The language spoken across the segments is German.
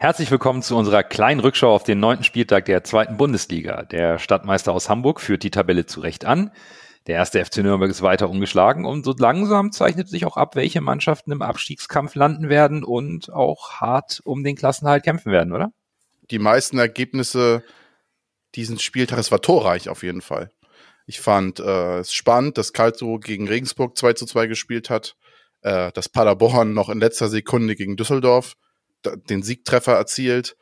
Herzlich willkommen zu unserer kleinen Rückschau auf den neunten Spieltag der zweiten Bundesliga. Der Stadtmeister aus Hamburg führt die Tabelle zurecht an. Der erste FC Nürnberg ist weiter ungeschlagen und so langsam zeichnet sich auch ab, welche Mannschaften im Abstiegskampf landen werden und auch hart um den Klassenhalt kämpfen werden, oder? Die meisten Ergebnisse diesen Spieltags war torreich auf jeden Fall. Ich fand äh, es spannend, dass Karlsruhe gegen Regensburg 2 zu 2 gespielt hat, äh, dass Paderborn noch in letzter Sekunde gegen Düsseldorf den Siegtreffer erzielt.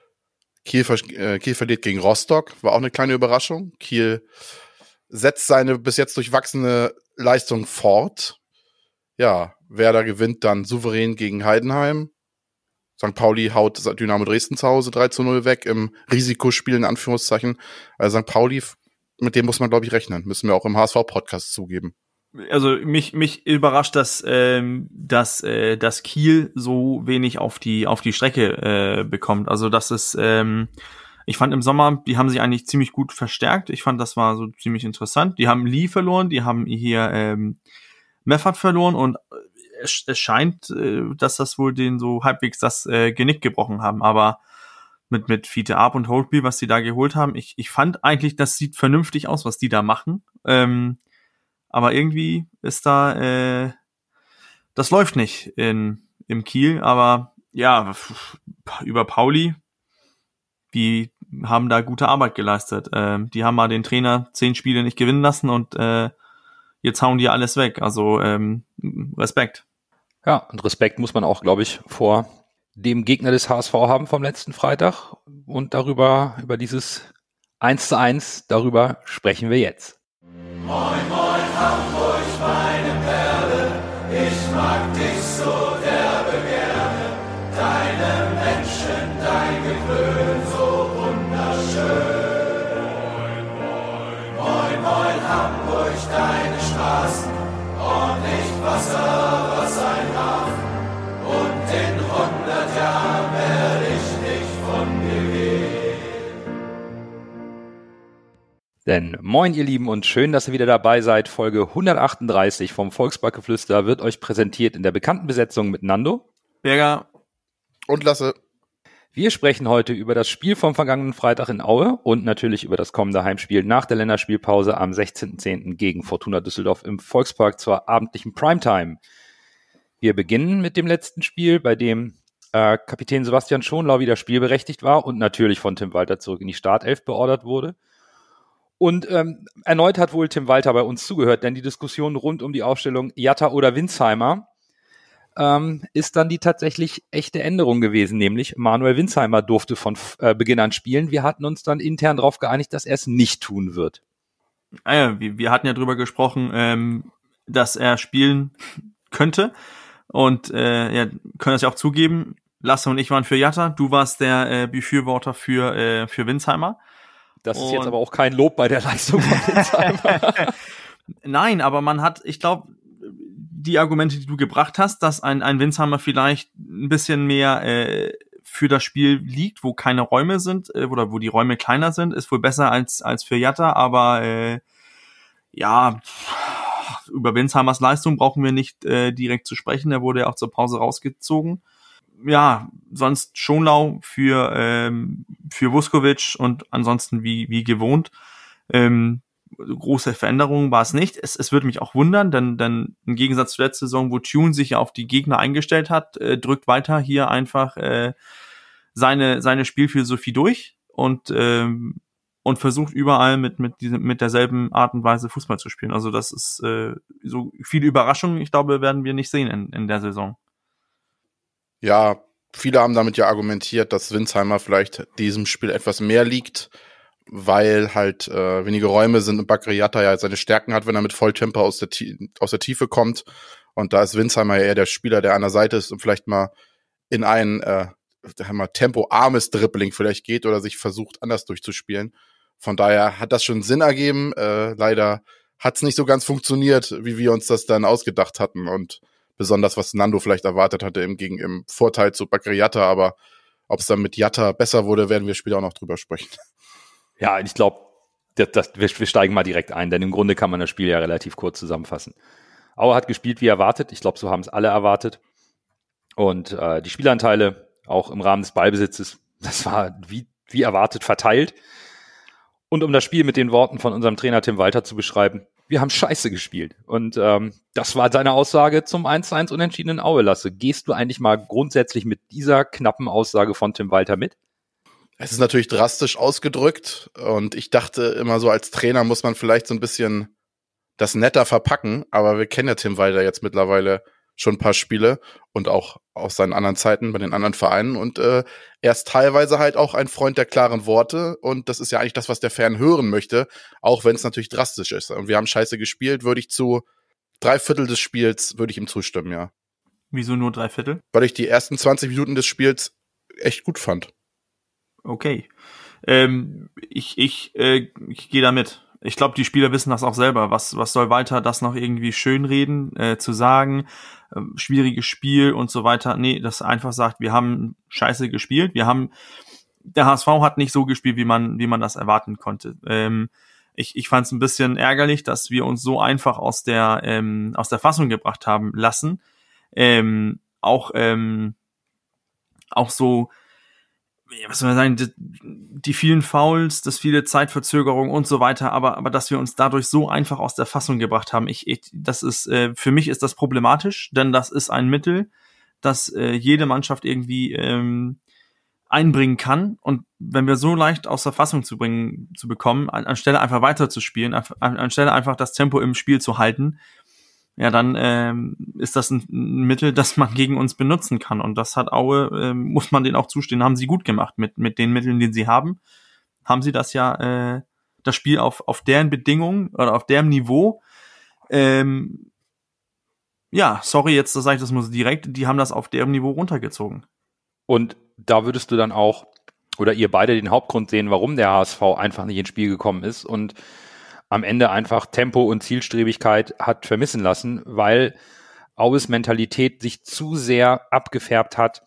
Kiel, äh, Kiel verliert gegen Rostock, war auch eine kleine Überraschung. Kiel setzt seine bis jetzt durchwachsene Leistung fort. Ja, Werder gewinnt dann souverän gegen Heidenheim. St. Pauli haut Dynamo Dresden zu Hause 3 zu 0 weg im Risikospiel in Anführungszeichen. Also St. Pauli, mit dem muss man, glaube ich, rechnen. Müssen wir auch im HSV-Podcast zugeben also mich mich überrascht, dass ähm, dass äh, dass Kiel so wenig auf die auf die Strecke äh, bekommt. Also das ist ähm, ich fand im Sommer, die haben sich eigentlich ziemlich gut verstärkt. Ich fand, das war so ziemlich interessant. Die haben Lee verloren, die haben hier ähm, Meffert verloren und es, es scheint, äh, dass das wohl den so halbwegs das äh, Genick gebrochen haben. Aber mit mit Fiete Arp und Holtby, was die da geholt haben, ich, ich fand eigentlich, das sieht vernünftig aus, was die da machen. Ähm, aber irgendwie ist da, äh, das läuft nicht in, im Kiel, aber ja, über Pauli, die haben da gute Arbeit geleistet. Ähm, die haben mal den Trainer zehn Spiele nicht gewinnen lassen und äh, jetzt hauen die alles weg. Also ähm, Respekt. Ja, und Respekt muss man auch, glaube ich, vor dem Gegner des HSV haben vom letzten Freitag. Und darüber, über dieses 1 zu 1, darüber sprechen wir jetzt. Moin, moin, Hamburg, meine Perle, ich mag dich so derbe gerne. Deine Menschen, dein Geklön, so wunderschön. Moin, moin, Hamburg, deine Straßen, ordentlich Wasser, Denn moin ihr Lieben und schön, dass ihr wieder dabei seid. Folge 138 vom Volksbackgeflüster wird euch präsentiert in der bekannten Besetzung mit Nando, Berger und Lasse. Wir sprechen heute über das Spiel vom vergangenen Freitag in Aue und natürlich über das kommende Heimspiel nach der Länderspielpause am 16.10. gegen Fortuna Düsseldorf im Volkspark zur abendlichen Primetime. Wir beginnen mit dem letzten Spiel, bei dem äh, Kapitän Sebastian Schonlau wieder spielberechtigt war und natürlich von Tim Walter zurück in die Startelf beordert wurde. Und ähm, erneut hat wohl Tim Walter bei uns zugehört, denn die Diskussion rund um die Aufstellung Jatta oder Winsheimer ähm, ist dann die tatsächlich echte Änderung gewesen, nämlich Manuel Winsheimer durfte von äh, Beginn an spielen. Wir hatten uns dann intern darauf geeinigt, dass er es nicht tun wird. Ah ja, wir, wir hatten ja drüber gesprochen, ähm, dass er spielen könnte und äh, ja, können das ja auch zugeben. Lasse und ich waren für Jatta, du warst der äh, Befürworter für, äh, für Winsheimer. Das ist jetzt aber auch kein Lob bei der Leistung von Winsheimer. Nein, aber man hat, ich glaube, die Argumente, die du gebracht hast, dass ein, ein Winsheimer vielleicht ein bisschen mehr äh, für das Spiel liegt, wo keine Räume sind äh, oder wo die Räume kleiner sind, ist wohl besser als, als für Jatta, aber äh, ja, über Winsheimers Leistung brauchen wir nicht äh, direkt zu sprechen. Er wurde ja auch zur Pause rausgezogen ja, sonst Schonlau für, ähm, für Vuskovic und ansonsten wie, wie gewohnt. Ähm, große Veränderungen war es nicht. Es, es würde mich auch wundern, denn, denn im Gegensatz zur letzten Saison, wo Tune sich ja auf die Gegner eingestellt hat, äh, drückt weiter hier einfach äh, seine, seine Spielphilosophie durch und, ähm, und versucht überall mit, mit, diesem, mit derselben Art und Weise Fußball zu spielen. Also das ist äh, so viele Überraschungen, ich glaube, werden wir nicht sehen in, in der Saison. Ja, viele haben damit ja argumentiert, dass Winsheimer vielleicht diesem Spiel etwas mehr liegt, weil halt äh, wenige Räume sind und Bakriata ja seine Stärken hat, wenn er mit Volltempo aus der, aus der Tiefe kommt. Und da ist Winsheimer ja eher der Spieler, der an der Seite ist und vielleicht mal in ein äh, mal tempoarmes Dribbling vielleicht geht oder sich versucht, anders durchzuspielen. Von daher hat das schon Sinn ergeben. Äh, leider hat es nicht so ganz funktioniert, wie wir uns das dann ausgedacht hatten. Und besonders was Nando vielleicht erwartet hatte im, gegen, im Vorteil zu Bakary Yatta, aber ob es dann mit Yatta besser wurde, werden wir später auch noch drüber sprechen. Ja, ich glaube, das, das, wir, wir steigen mal direkt ein, denn im Grunde kann man das Spiel ja relativ kurz zusammenfassen. Auer hat gespielt wie erwartet. Ich glaube, so haben es alle erwartet. Und äh, die Spielanteile auch im Rahmen des Ballbesitzes das war wie, wie erwartet verteilt. Und um das Spiel mit den Worten von unserem Trainer Tim Walter zu beschreiben, wir haben scheiße gespielt. Und ähm, das war seine Aussage zum 1-1 unentschiedenen Aue Lasse. Gehst du eigentlich mal grundsätzlich mit dieser knappen Aussage von Tim Walter mit? Es ist natürlich drastisch ausgedrückt und ich dachte immer so, als Trainer muss man vielleicht so ein bisschen das netter verpacken, aber wir kennen ja Tim Walter jetzt mittlerweile schon ein paar Spiele und auch aus seinen anderen Zeiten bei den anderen Vereinen und äh, er ist teilweise halt auch ein Freund der klaren Worte und das ist ja eigentlich das, was der Fan hören möchte, auch wenn es natürlich drastisch ist. Und wir haben scheiße gespielt, würde ich zu drei Viertel des Spiels, würde ich ihm zustimmen, ja. Wieso nur drei Viertel? Weil ich die ersten 20 Minuten des Spiels echt gut fand. Okay. Ähm, ich ich, äh, ich gehe damit. Ich glaube, die Spieler wissen das auch selber. Was, was soll Walter das noch irgendwie schönreden, äh, zu sagen? Äh, schwieriges Spiel und so weiter. Nee, das einfach sagt, wir haben scheiße gespielt. Wir haben, der HSV hat nicht so gespielt, wie man, wie man das erwarten konnte. Ähm, ich, ich fand es ein bisschen ärgerlich, dass wir uns so einfach aus der, ähm, aus der Fassung gebracht haben lassen. Ähm, auch, ähm, auch so, was soll man sagen, die, die vielen Fouls, das viele Zeitverzögerung und so weiter, aber, aber dass wir uns dadurch so einfach aus der Fassung gebracht haben, ich, ich das ist, äh, für mich ist das problematisch, denn das ist ein Mittel, das äh, jede Mannschaft irgendwie ähm, einbringen kann. Und wenn wir so leicht aus der Fassung zu bringen, zu bekommen, an, anstelle einfach weiter zu spielen, an, anstelle einfach das Tempo im Spiel zu halten, ja, dann ähm, ist das ein, Mittel, das man gegen uns benutzen kann. Und das hat Aue, ähm, muss man denen auch zustehen, haben sie gut gemacht mit, mit den Mitteln, die sie haben. Haben sie das ja, äh, das Spiel auf, auf deren Bedingungen oder auf deren Niveau. Ähm, ja, sorry, jetzt sage ich das muss direkt, die haben das auf deren Niveau runtergezogen. Und da würdest du dann auch, oder ihr beide den Hauptgrund sehen, warum der HSV einfach nicht ins Spiel gekommen ist und am Ende einfach Tempo und Zielstrebigkeit hat vermissen lassen, weil Aues Mentalität sich zu sehr abgefärbt hat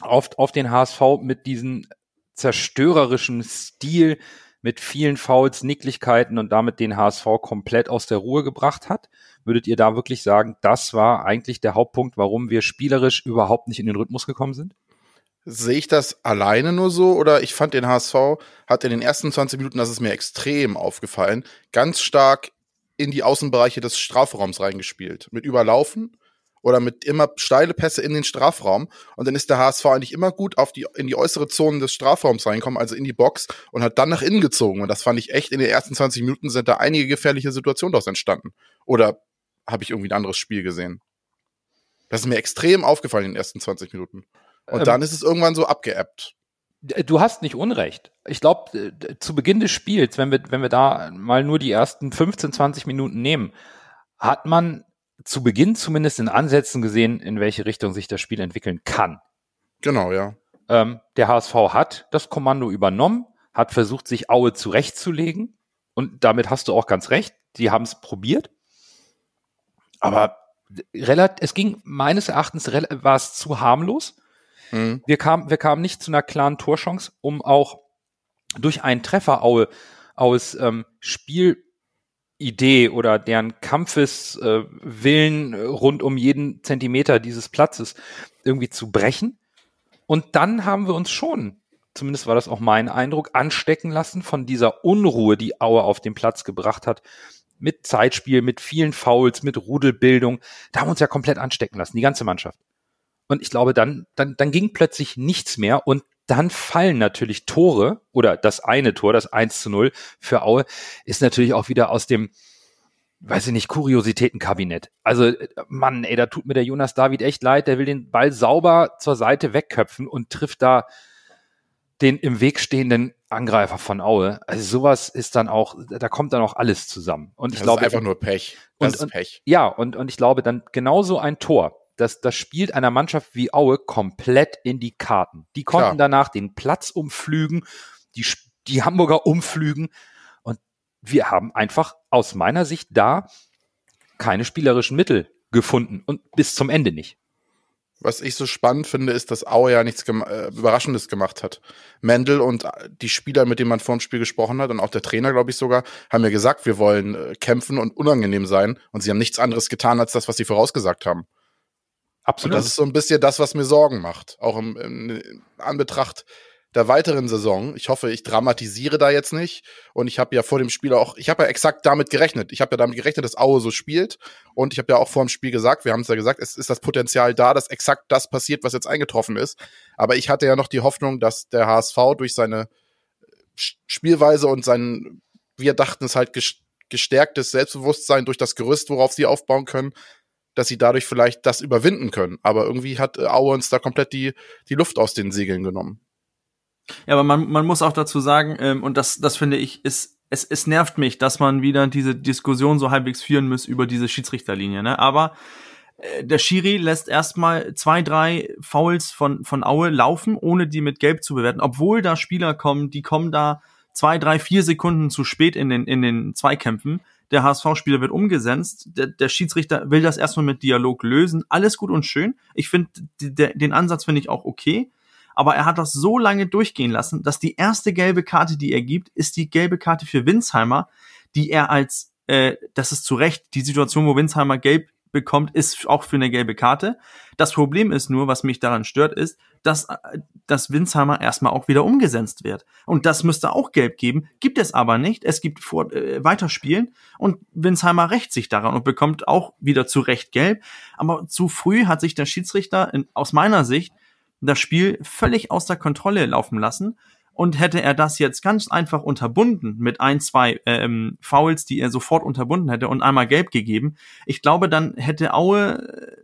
auf, auf den HSV mit diesem zerstörerischen Stil, mit vielen Fouls, Nicklichkeiten und damit den HSV komplett aus der Ruhe gebracht hat. Würdet ihr da wirklich sagen, das war eigentlich der Hauptpunkt, warum wir spielerisch überhaupt nicht in den Rhythmus gekommen sind? Sehe ich das alleine nur so oder ich fand den HSV hat in den ersten 20 Minuten, das ist mir extrem aufgefallen, ganz stark in die Außenbereiche des Strafraums reingespielt. Mit Überlaufen oder mit immer steile Pässe in den Strafraum. Und dann ist der HSV eigentlich immer gut auf die, in die äußere Zone des Strafraums reinkommen, also in die Box und hat dann nach innen gezogen. Und das fand ich echt, in den ersten 20 Minuten sind da einige gefährliche Situationen daraus entstanden. Oder habe ich irgendwie ein anderes Spiel gesehen? Das ist mir extrem aufgefallen in den ersten 20 Minuten. Und ähm, dann ist es irgendwann so abgeappt. Du hast nicht Unrecht. Ich glaube, zu Beginn des Spiels, wenn wir, wenn wir da mal nur die ersten 15, 20 Minuten nehmen, hat man zu Beginn zumindest in Ansätzen gesehen, in welche Richtung sich das Spiel entwickeln kann. Genau, ja. Ähm, der HSV hat das Kommando übernommen, hat versucht, sich Aue zurechtzulegen. Und damit hast du auch ganz recht. Die haben es probiert. Aber relativ, es ging meines Erachtens war es zu harmlos. Mhm. Wir, kamen, wir kamen nicht zu einer klaren Torchance, um auch durch einen Treffer Aue aus ähm, Spielidee oder deren Kampfeswillen äh, rund um jeden Zentimeter dieses Platzes irgendwie zu brechen. Und dann haben wir uns schon, zumindest war das auch mein Eindruck, anstecken lassen von dieser Unruhe, die Aue auf den Platz gebracht hat. Mit Zeitspiel, mit vielen Fouls, mit Rudelbildung. Da haben wir uns ja komplett anstecken lassen, die ganze Mannschaft. Und ich glaube, dann, dann, dann ging plötzlich nichts mehr und dann fallen natürlich Tore oder das eine Tor, das 1 zu 0 für Aue, ist natürlich auch wieder aus dem, weiß ich nicht, Kuriositätenkabinett. Also, Mann, ey, da tut mir der Jonas David echt leid, der will den Ball sauber zur Seite wegköpfen und trifft da den im Weg stehenden Angreifer von Aue. Also sowas ist dann auch, da kommt dann auch alles zusammen. Und ich das glaube ist einfach nur Pech. Das und, ist Pech. Und, ja, und, und ich glaube dann genauso ein Tor das, das spielt einer Mannschaft wie Aue komplett in die Karten. Die konnten Klar. danach den Platz umflügen, die, die Hamburger umflügen. Und wir haben einfach aus meiner Sicht da keine spielerischen Mittel gefunden und bis zum Ende nicht. Was ich so spannend finde, ist, dass Aue ja nichts gem äh, Überraschendes gemacht hat. Mendel und die Spieler, mit denen man vor dem Spiel gesprochen hat, und auch der Trainer, glaube ich sogar, haben ja gesagt, wir wollen äh, kämpfen und unangenehm sein. Und sie haben nichts anderes getan, als das, was sie vorausgesagt haben. Absolut. Und das ist so ein bisschen das, was mir Sorgen macht. Auch im, im Anbetracht der weiteren Saison. Ich hoffe, ich dramatisiere da jetzt nicht. Und ich habe ja vor dem Spiel auch, ich habe ja exakt damit gerechnet. Ich habe ja damit gerechnet, dass Aue so spielt. Und ich habe ja auch vor dem Spiel gesagt, wir haben es ja gesagt, es ist das Potenzial da, dass exakt das passiert, was jetzt eingetroffen ist. Aber ich hatte ja noch die Hoffnung, dass der HSV durch seine Spielweise und sein, wir dachten es halt gestärktes Selbstbewusstsein durch das Gerüst, worauf sie aufbauen können, dass sie dadurch vielleicht das überwinden können. Aber irgendwie hat Aue uns da komplett die, die Luft aus den Segeln genommen. Ja, aber man, man muss auch dazu sagen, ähm, und das, das finde ich, ist, es, es nervt mich, dass man wieder diese Diskussion so halbwegs führen muss über diese Schiedsrichterlinie, ne? Aber äh, der Schiri lässt erstmal zwei, drei Fouls von, von Aue laufen, ohne die mit Gelb zu bewerten, obwohl da Spieler kommen, die kommen da zwei, drei, vier Sekunden zu spät in den, in den Zweikämpfen. Der HSV-Spieler wird umgesetzt. Der, der Schiedsrichter will das erstmal mit Dialog lösen. Alles gut und schön. Ich finde, den Ansatz finde ich auch okay aber er hat das so lange durchgehen lassen, dass die erste gelbe Karte, die er gibt, ist die gelbe Karte für Winsheimer, die er als, äh, das ist zu Recht, die Situation, wo Winsheimer gelb bekommt, ist auch für eine gelbe Karte. Das Problem ist nur, was mich daran stört, ist, dass, dass Winsheimer erstmal auch wieder umgesetzt wird. Und das müsste auch gelb geben, gibt es aber nicht. Es gibt vor, äh, Weiterspielen und Winsheimer rächt sich daran und bekommt auch wieder zu Recht gelb. Aber zu früh hat sich der Schiedsrichter in, aus meiner Sicht das Spiel völlig aus der Kontrolle laufen lassen. Und hätte er das jetzt ganz einfach unterbunden mit ein, zwei ähm, Fouls, die er sofort unterbunden hätte und einmal gelb gegeben, ich glaube, dann hätte Aue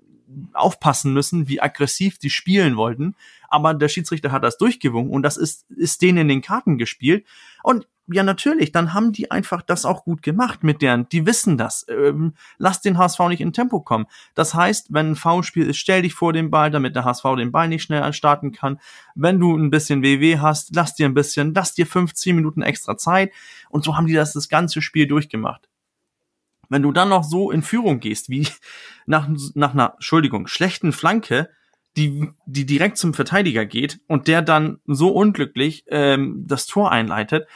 aufpassen müssen, wie aggressiv die spielen wollten. Aber der Schiedsrichter hat das durchgewungen und das ist, ist denen in den Karten gespielt. Und ja, natürlich, dann haben die einfach das auch gut gemacht mit deren, die wissen das. Ähm, lass den HSV nicht in Tempo kommen. Das heißt, wenn ein Foulspiel ist, stell dich vor den Ball, damit der HSV den Ball nicht schnell starten kann. Wenn du ein bisschen WW hast, lass dir ein bisschen, lass dir 15 Minuten extra Zeit. Und so haben die das das ganze Spiel durchgemacht. Wenn du dann noch so in Führung gehst, wie nach, nach einer, Entschuldigung, schlechten Flanke, die, die direkt zum Verteidiger geht und der dann so unglücklich ähm, das Tor einleitet,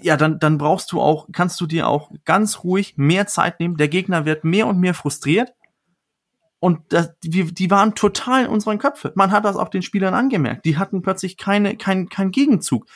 ja, dann, dann brauchst du auch, kannst du dir auch ganz ruhig mehr Zeit nehmen. Der Gegner wird mehr und mehr frustriert. Und das, die, die waren total in unseren Köpfen. Man hat das auch den Spielern angemerkt. Die hatten plötzlich keine, kein, kein Gegenzug.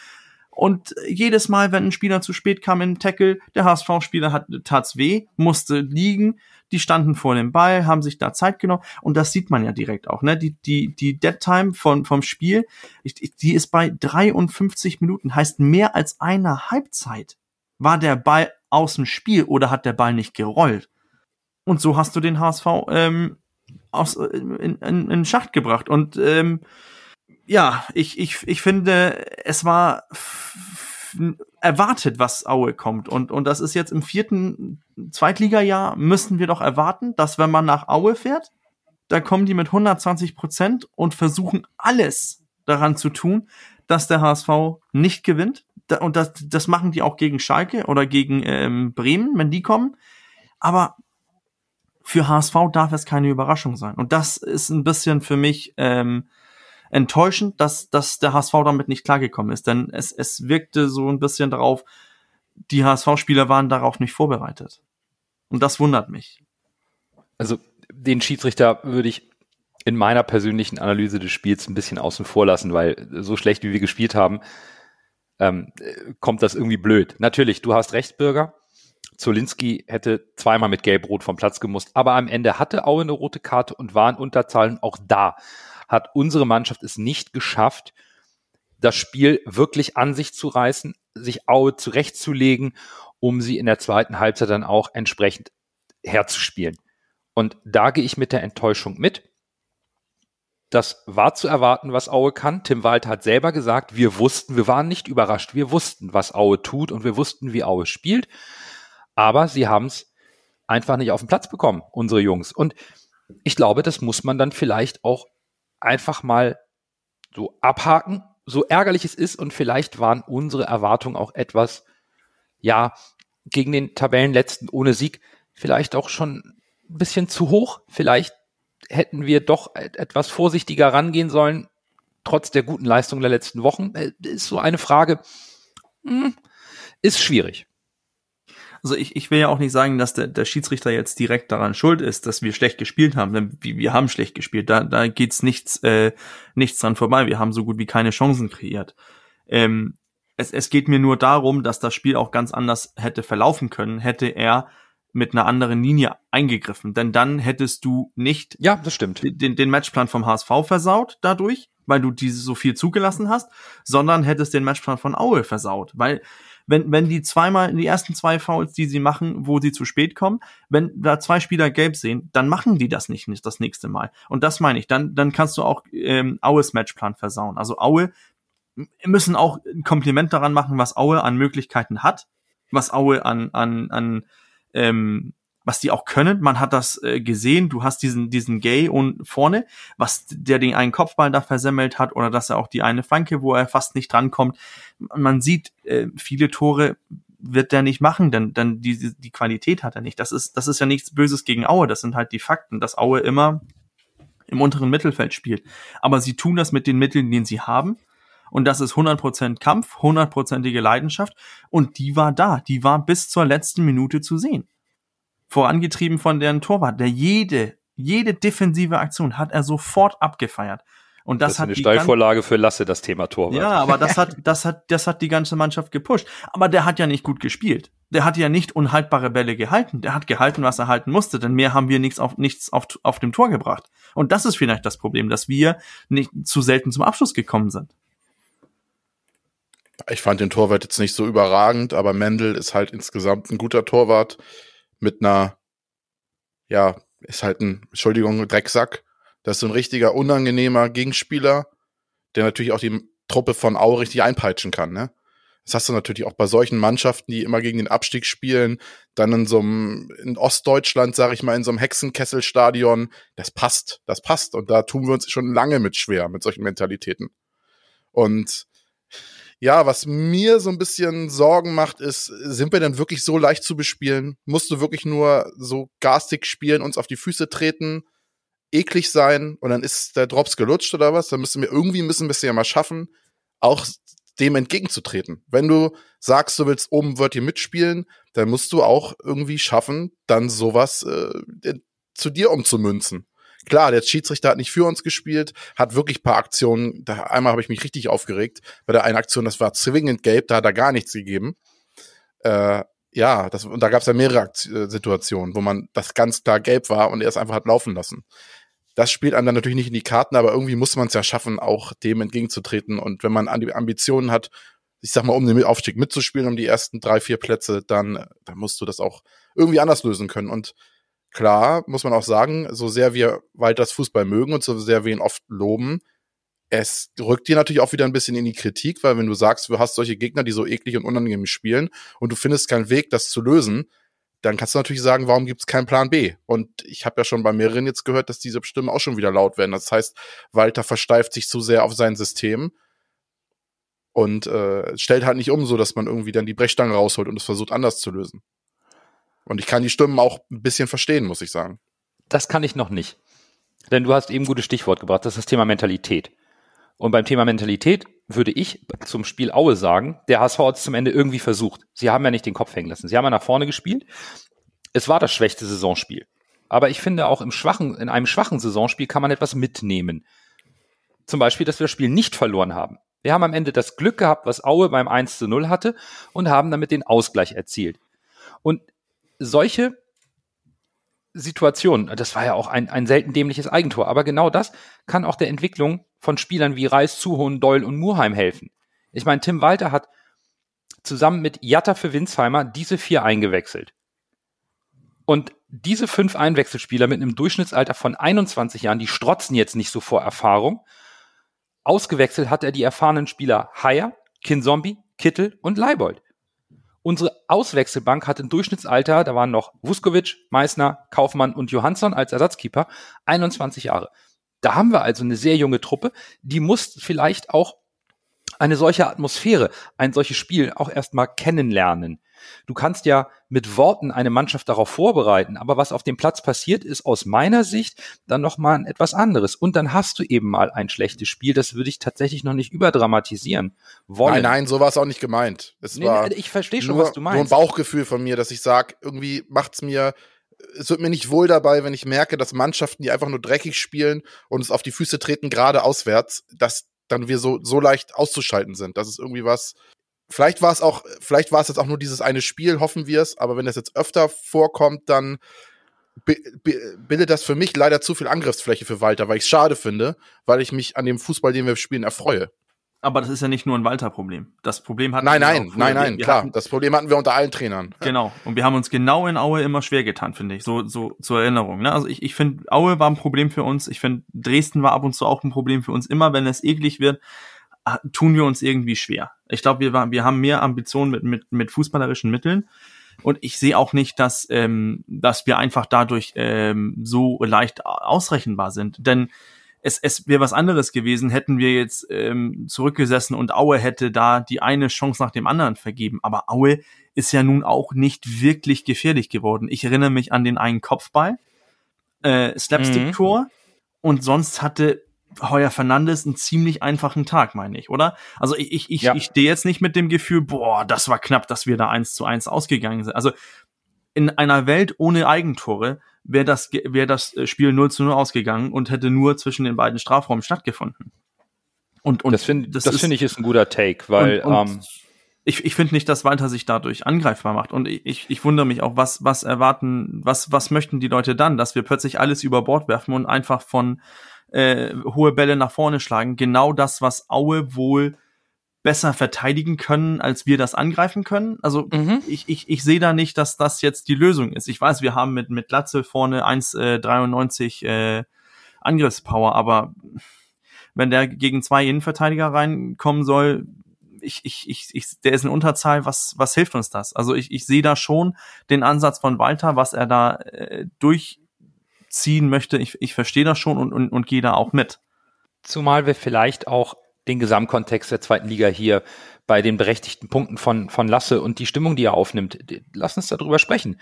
Und jedes Mal, wenn ein Spieler zu spät kam im Tackle, der HSV-Spieler hat tat's weh, musste liegen, die standen vor dem Ball, haben sich da Zeit genommen und das sieht man ja direkt auch, ne? Die, die, die Dead Time von, vom Spiel, die ist bei 53 Minuten, heißt mehr als eine Halbzeit. War der Ball aus dem Spiel oder hat der Ball nicht gerollt? Und so hast du den HSV ähm, aus, äh, in, in, in Schacht gebracht und ähm, ja, ich, ich, ich finde, es war erwartet, was Aue kommt. Und, und das ist jetzt im vierten Zweitligajahr, müssen wir doch erwarten, dass wenn man nach Aue fährt, da kommen die mit 120 Prozent und versuchen alles daran zu tun, dass der HSV nicht gewinnt. Und das, das machen die auch gegen Schalke oder gegen ähm, Bremen, wenn die kommen. Aber für HSV darf es keine Überraschung sein. Und das ist ein bisschen für mich ähm, enttäuschend, dass, dass der HSV damit nicht klargekommen ist. Denn es, es wirkte so ein bisschen darauf, die HSV-Spieler waren darauf nicht vorbereitet. Und das wundert mich. Also den Schiedsrichter würde ich in meiner persönlichen Analyse des Spiels ein bisschen außen vor lassen, weil so schlecht wie wir gespielt haben, ähm, kommt das irgendwie blöd. Natürlich, du hast recht, Bürger. Zolinski hätte zweimal mit Gelb-Rot vom Platz gemusst, aber am Ende hatte Aue eine rote Karte und war in Unterzahlen auch da hat unsere Mannschaft es nicht geschafft, das Spiel wirklich an sich zu reißen, sich Aue zurechtzulegen, um sie in der zweiten Halbzeit dann auch entsprechend herzuspielen. Und da gehe ich mit der Enttäuschung mit. Das war zu erwarten, was Aue kann. Tim Walter hat selber gesagt, wir wussten, wir waren nicht überrascht, wir wussten, was Aue tut und wir wussten, wie Aue spielt. Aber sie haben es einfach nicht auf den Platz bekommen, unsere Jungs. Und ich glaube, das muss man dann vielleicht auch einfach mal so abhaken, so ärgerlich es ist und vielleicht waren unsere Erwartungen auch etwas, ja, gegen den Tabellenletzten ohne Sieg vielleicht auch schon ein bisschen zu hoch. Vielleicht hätten wir doch etwas vorsichtiger rangehen sollen, trotz der guten Leistung der letzten Wochen. Äh, ist so eine Frage, hm, ist schwierig. Also ich, ich will ja auch nicht sagen, dass der, der Schiedsrichter jetzt direkt daran schuld ist, dass wir schlecht gespielt haben. Denn wir, wir haben schlecht gespielt. Da, da geht's nichts, äh, nichts dran vorbei. Wir haben so gut wie keine Chancen kreiert. Ähm, es, es geht mir nur darum, dass das Spiel auch ganz anders hätte verlaufen können, hätte er mit einer anderen Linie eingegriffen. Denn dann hättest du nicht Ja, das stimmt. den, den Matchplan vom HSV versaut dadurch, weil du diese so viel zugelassen hast, sondern hättest den Matchplan von Aue versaut. Weil wenn, wenn die zweimal, die ersten zwei Fouls, die sie machen, wo sie zu spät kommen, wenn da zwei Spieler gelb sehen, dann machen die das nicht, nicht das nächste Mal. Und das meine ich, dann, dann kannst du auch ähm, Aues Matchplan versauen. Also Aue müssen auch ein Kompliment daran machen, was Aue an Möglichkeiten hat, was Aue an, an, an ähm, was die auch können. Man hat das äh, gesehen. Du hast diesen, diesen Gay und vorne, was der den einen Kopfball da versemmelt hat oder dass er auch die eine Flanke, wo er fast nicht drankommt. Man sieht, äh, viele Tore wird der nicht machen, denn, denn die, die Qualität hat er nicht. Das ist, das ist ja nichts Böses gegen Aue. Das sind halt die Fakten, dass Aue immer im unteren Mittelfeld spielt. Aber sie tun das mit den Mitteln, die sie haben. Und das ist 100% Kampf, 100%ige Leidenschaft. Und die war da. Die war bis zur letzten Minute zu sehen vorangetrieben von deren Torwart, der jede, jede defensive Aktion hat er sofort abgefeiert. Und das, Das ist hat eine Steilvorlage für Lasse, das Thema Torwart. ja, aber das hat, das hat, das hat die ganze Mannschaft gepusht. Aber der hat ja nicht gut gespielt. Der hat ja nicht unhaltbare Bälle gehalten. Der hat gehalten, was er halten musste, denn mehr haben wir nichts auf, nichts auf, auf dem Tor gebracht. Und das ist vielleicht das Problem, dass wir nicht zu selten zum Abschluss gekommen sind. Ich fand den Torwart jetzt nicht so überragend, aber Mendel ist halt insgesamt ein guter Torwart mit einer, ja, ist halt ein, Entschuldigung, Drecksack. Das ist so ein richtiger, unangenehmer Gegenspieler, der natürlich auch die Truppe von Au richtig einpeitschen kann, ne? Das hast du natürlich auch bei solchen Mannschaften, die immer gegen den Abstieg spielen, dann in so einem, in Ostdeutschland, sag ich mal, in so einem Hexenkesselstadion. Das passt, das passt. Und da tun wir uns schon lange mit schwer, mit solchen Mentalitäten. Und ja, was mir so ein bisschen Sorgen macht, ist, sind wir denn wirklich so leicht zu bespielen? Musst du wirklich nur so garstig spielen, uns auf die Füße treten, eklig sein und dann ist der Drops gelutscht oder was? Dann müssen wir irgendwie müssen wir es ja mal schaffen, auch dem entgegenzutreten. Wenn du sagst, du willst oben wird hier mitspielen, dann musst du auch irgendwie schaffen, dann sowas äh, zu dir umzumünzen. Klar, der Schiedsrichter hat nicht für uns gespielt, hat wirklich paar Aktionen. Da, einmal habe ich mich richtig aufgeregt bei der einen Aktion, das war zwingend gelb, da hat er gar nichts gegeben. Äh, ja, das, und da gab es ja mehrere Akt äh, Situationen, wo man das ganz klar gelb war und er es einfach hat laufen lassen. Das spielt einem dann natürlich nicht in die Karten, aber irgendwie muss man es ja schaffen, auch dem entgegenzutreten. Und wenn man an die Ambitionen hat, ich sag mal, um den Aufstieg mitzuspielen, um die ersten drei, vier Plätze, dann, dann musst du das auch irgendwie anders lösen können. Und klar, muss man auch sagen, so sehr wir Walters Fußball mögen und so sehr wir ihn oft loben, es rückt dir natürlich auch wieder ein bisschen in die Kritik, weil wenn du sagst, du hast solche Gegner, die so eklig und unangenehm spielen und du findest keinen Weg, das zu lösen, dann kannst du natürlich sagen, warum gibt es keinen Plan B? Und ich habe ja schon bei mehreren jetzt gehört, dass diese Stimmen auch schon wieder laut werden. Das heißt, Walter versteift sich zu sehr auf sein System und äh, stellt halt nicht um, so dass man irgendwie dann die Brechstange rausholt und es versucht anders zu lösen. Und ich kann die Stimmen auch ein bisschen verstehen, muss ich sagen. Das kann ich noch nicht. Denn du hast eben ein gutes Stichwort gebracht, das ist das Thema Mentalität. Und beim Thema Mentalität würde ich zum Spiel Aue sagen, der HSV hat es zum Ende irgendwie versucht. Sie haben ja nicht den Kopf hängen lassen. Sie haben ja nach vorne gespielt. Es war das schwächste Saisonspiel. Aber ich finde auch im schwachen, in einem schwachen Saisonspiel kann man etwas mitnehmen. Zum Beispiel, dass wir das Spiel nicht verloren haben. Wir haben am Ende das Glück gehabt, was Aue beim 1 zu 0 hatte und haben damit den Ausgleich erzielt. Und solche Situationen, das war ja auch ein, ein selten dämliches Eigentor, aber genau das kann auch der Entwicklung von Spielern wie Reis, Zuhohn, Doyle und Murheim helfen. Ich meine, Tim Walter hat zusammen mit Jatta für Winsheimer diese vier eingewechselt. Und diese fünf Einwechselspieler mit einem Durchschnittsalter von 21 Jahren, die strotzen jetzt nicht so vor Erfahrung. Ausgewechselt hat er die erfahrenen Spieler Haier, Kinzombie, Kittel und Leibold. Unsere Auswechselbank hat ein Durchschnittsalter, da waren noch Vuskovic, Meissner, Kaufmann und Johansson als Ersatzkeeper, 21 Jahre. Da haben wir also eine sehr junge Truppe, die muss vielleicht auch eine solche Atmosphäre, ein solches Spiel auch erstmal kennenlernen. Du kannst ja mit Worten eine Mannschaft darauf vorbereiten, aber was auf dem Platz passiert, ist aus meiner Sicht dann nochmal etwas anderes. Und dann hast du eben mal ein schlechtes Spiel. Das würde ich tatsächlich noch nicht überdramatisieren wollen. Nein, nein, so war es auch nicht gemeint. Es Nee, war ich verstehe schon, nur, was du nur ein meinst. Bauchgefühl von mir, dass ich sage, irgendwie macht's mir, es wird mir nicht wohl dabei, wenn ich merke, dass Mannschaften, die einfach nur dreckig spielen und es auf die Füße treten, gerade auswärts, dass dann wir so, so leicht auszuschalten sind. Das ist irgendwie was. Vielleicht war es auch, vielleicht war es jetzt auch nur dieses eine Spiel, hoffen wir es, aber wenn das jetzt öfter vorkommt, dann bi- bi- bildet das für mich leider zu viel Angriffsfläche für Walter, weil ich es schade finde, weil ich mich an dem Fußball, den wir spielen, erfreue. Aber das ist ja nicht nur ein Walter-Problem. Das Problem hatten Nein, wir nein, nein, nein, wir klar. Hatten, Das Problem hatten wir unter allen Trainern. Genau. Und wir haben uns genau in Aue immer schwer getan, finde ich. So, so zur Erinnerung. Ne? Also ich, ich finde, Aue war ein Problem für uns. Ich finde, Dresden war ab und zu auch ein Problem für uns. Immer wenn es eklig wird, tun wir uns irgendwie schwer. Ich glaube, wir, waren- wir haben mehr Ambitionen mit, mit, mit fußballerischen Mitteln. Und ich sehe auch nicht, dass, ähm, dass wir einfach dadurch ähm, so leicht ausrechenbar sind. Denn es, es wäre was anderes gewesen, hätten wir jetzt ähm, zurückgesessen und Aue hätte da die eine Chance nach dem anderen vergeben. Aber Aue ist ja nun auch nicht wirklich gefährlich geworden. Ich erinnere mich an den einen Kopfball, äh, Slapstick-Tor und sonst hatte Heuer Fernandes einen ziemlich einfachen Tag, meine ich, oder? Also ich, ich, ich, Ja. ich stehe jetzt nicht mit dem Gefühl, boah, das war knapp, dass wir da eins zu eins ausgegangen sind. Also in einer Welt ohne Eigentore wäre das, wäre das äh, Spiel 0 zu 0 ausgegangen und hätte nur zwischen den beiden Strafräumen stattgefunden. Und, und das finde das ist- finde ich ist ein guter Take, weil und, und ähm, ich, ich finde nicht, dass Walter sich dadurch angreifbar macht. Und ich, ich, ich wundere mich auch, was, was erwarten, was, was möchten die Leute dann, dass wir plötzlich alles über Bord werfen und einfach von äh, hohe Bälle nach vorne schlagen. Genau das, was Aue wohl besser verteidigen können, als wir das angreifen können. Also Mhm. ich, ich, ich sehe da nicht, dass das jetzt die Lösung ist. Ich weiß, wir haben mit, mit Latze vorne 1,93 äh, Angriffspower, aber wenn der gegen zwei Innenverteidiger reinkommen soll, ich, ich, ich, ich, der ist in Unterzahl, was, was hilft uns das? Also ich, ich sehe da schon den Ansatz von Walter, was er da äh, durchziehen möchte. Ich, ich verstehe das schon und, und, und gehe da auch mit. Zumal wir vielleicht auch den Gesamtkontext der zweiten Liga hier bei den berechtigten Punkten von, von Lasse und die Stimmung, die er aufnimmt, lass uns darüber sprechen.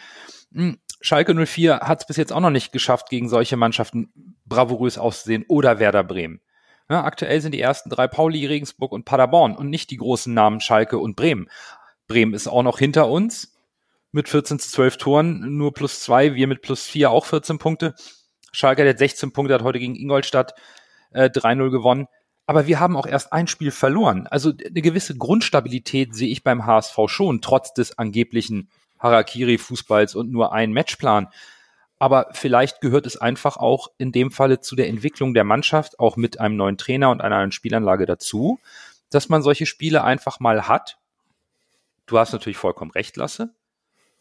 Hm, Schalke 04 hat es bis jetzt auch noch nicht geschafft, gegen solche Mannschaften bravourös auszusehen oder Werder Bremen. Ja, aktuell sind die ersten drei Pauli, Regensburg und Paderborn und nicht die großen Namen Schalke und Bremen. Bremen ist auch noch hinter uns mit 14 zu 12 Toren, nur plus zwei, wir mit plus vier auch 14 Punkte. Schalke hat 16 Punkte, hat heute gegen Ingolstadt äh, 3-0 gewonnen. Aber wir haben auch erst ein Spiel verloren. Also eine gewisse Grundstabilität sehe ich beim HSV schon, trotz des angeblichen Harakiri-Fußballs und nur ein Matchplan. Aber vielleicht gehört es einfach auch in dem Falle zu der Entwicklung der Mannschaft, auch mit einem neuen Trainer und einer neuen Spielanlage dazu, dass man solche Spiele einfach mal hat. Du hast natürlich vollkommen recht, Lasse.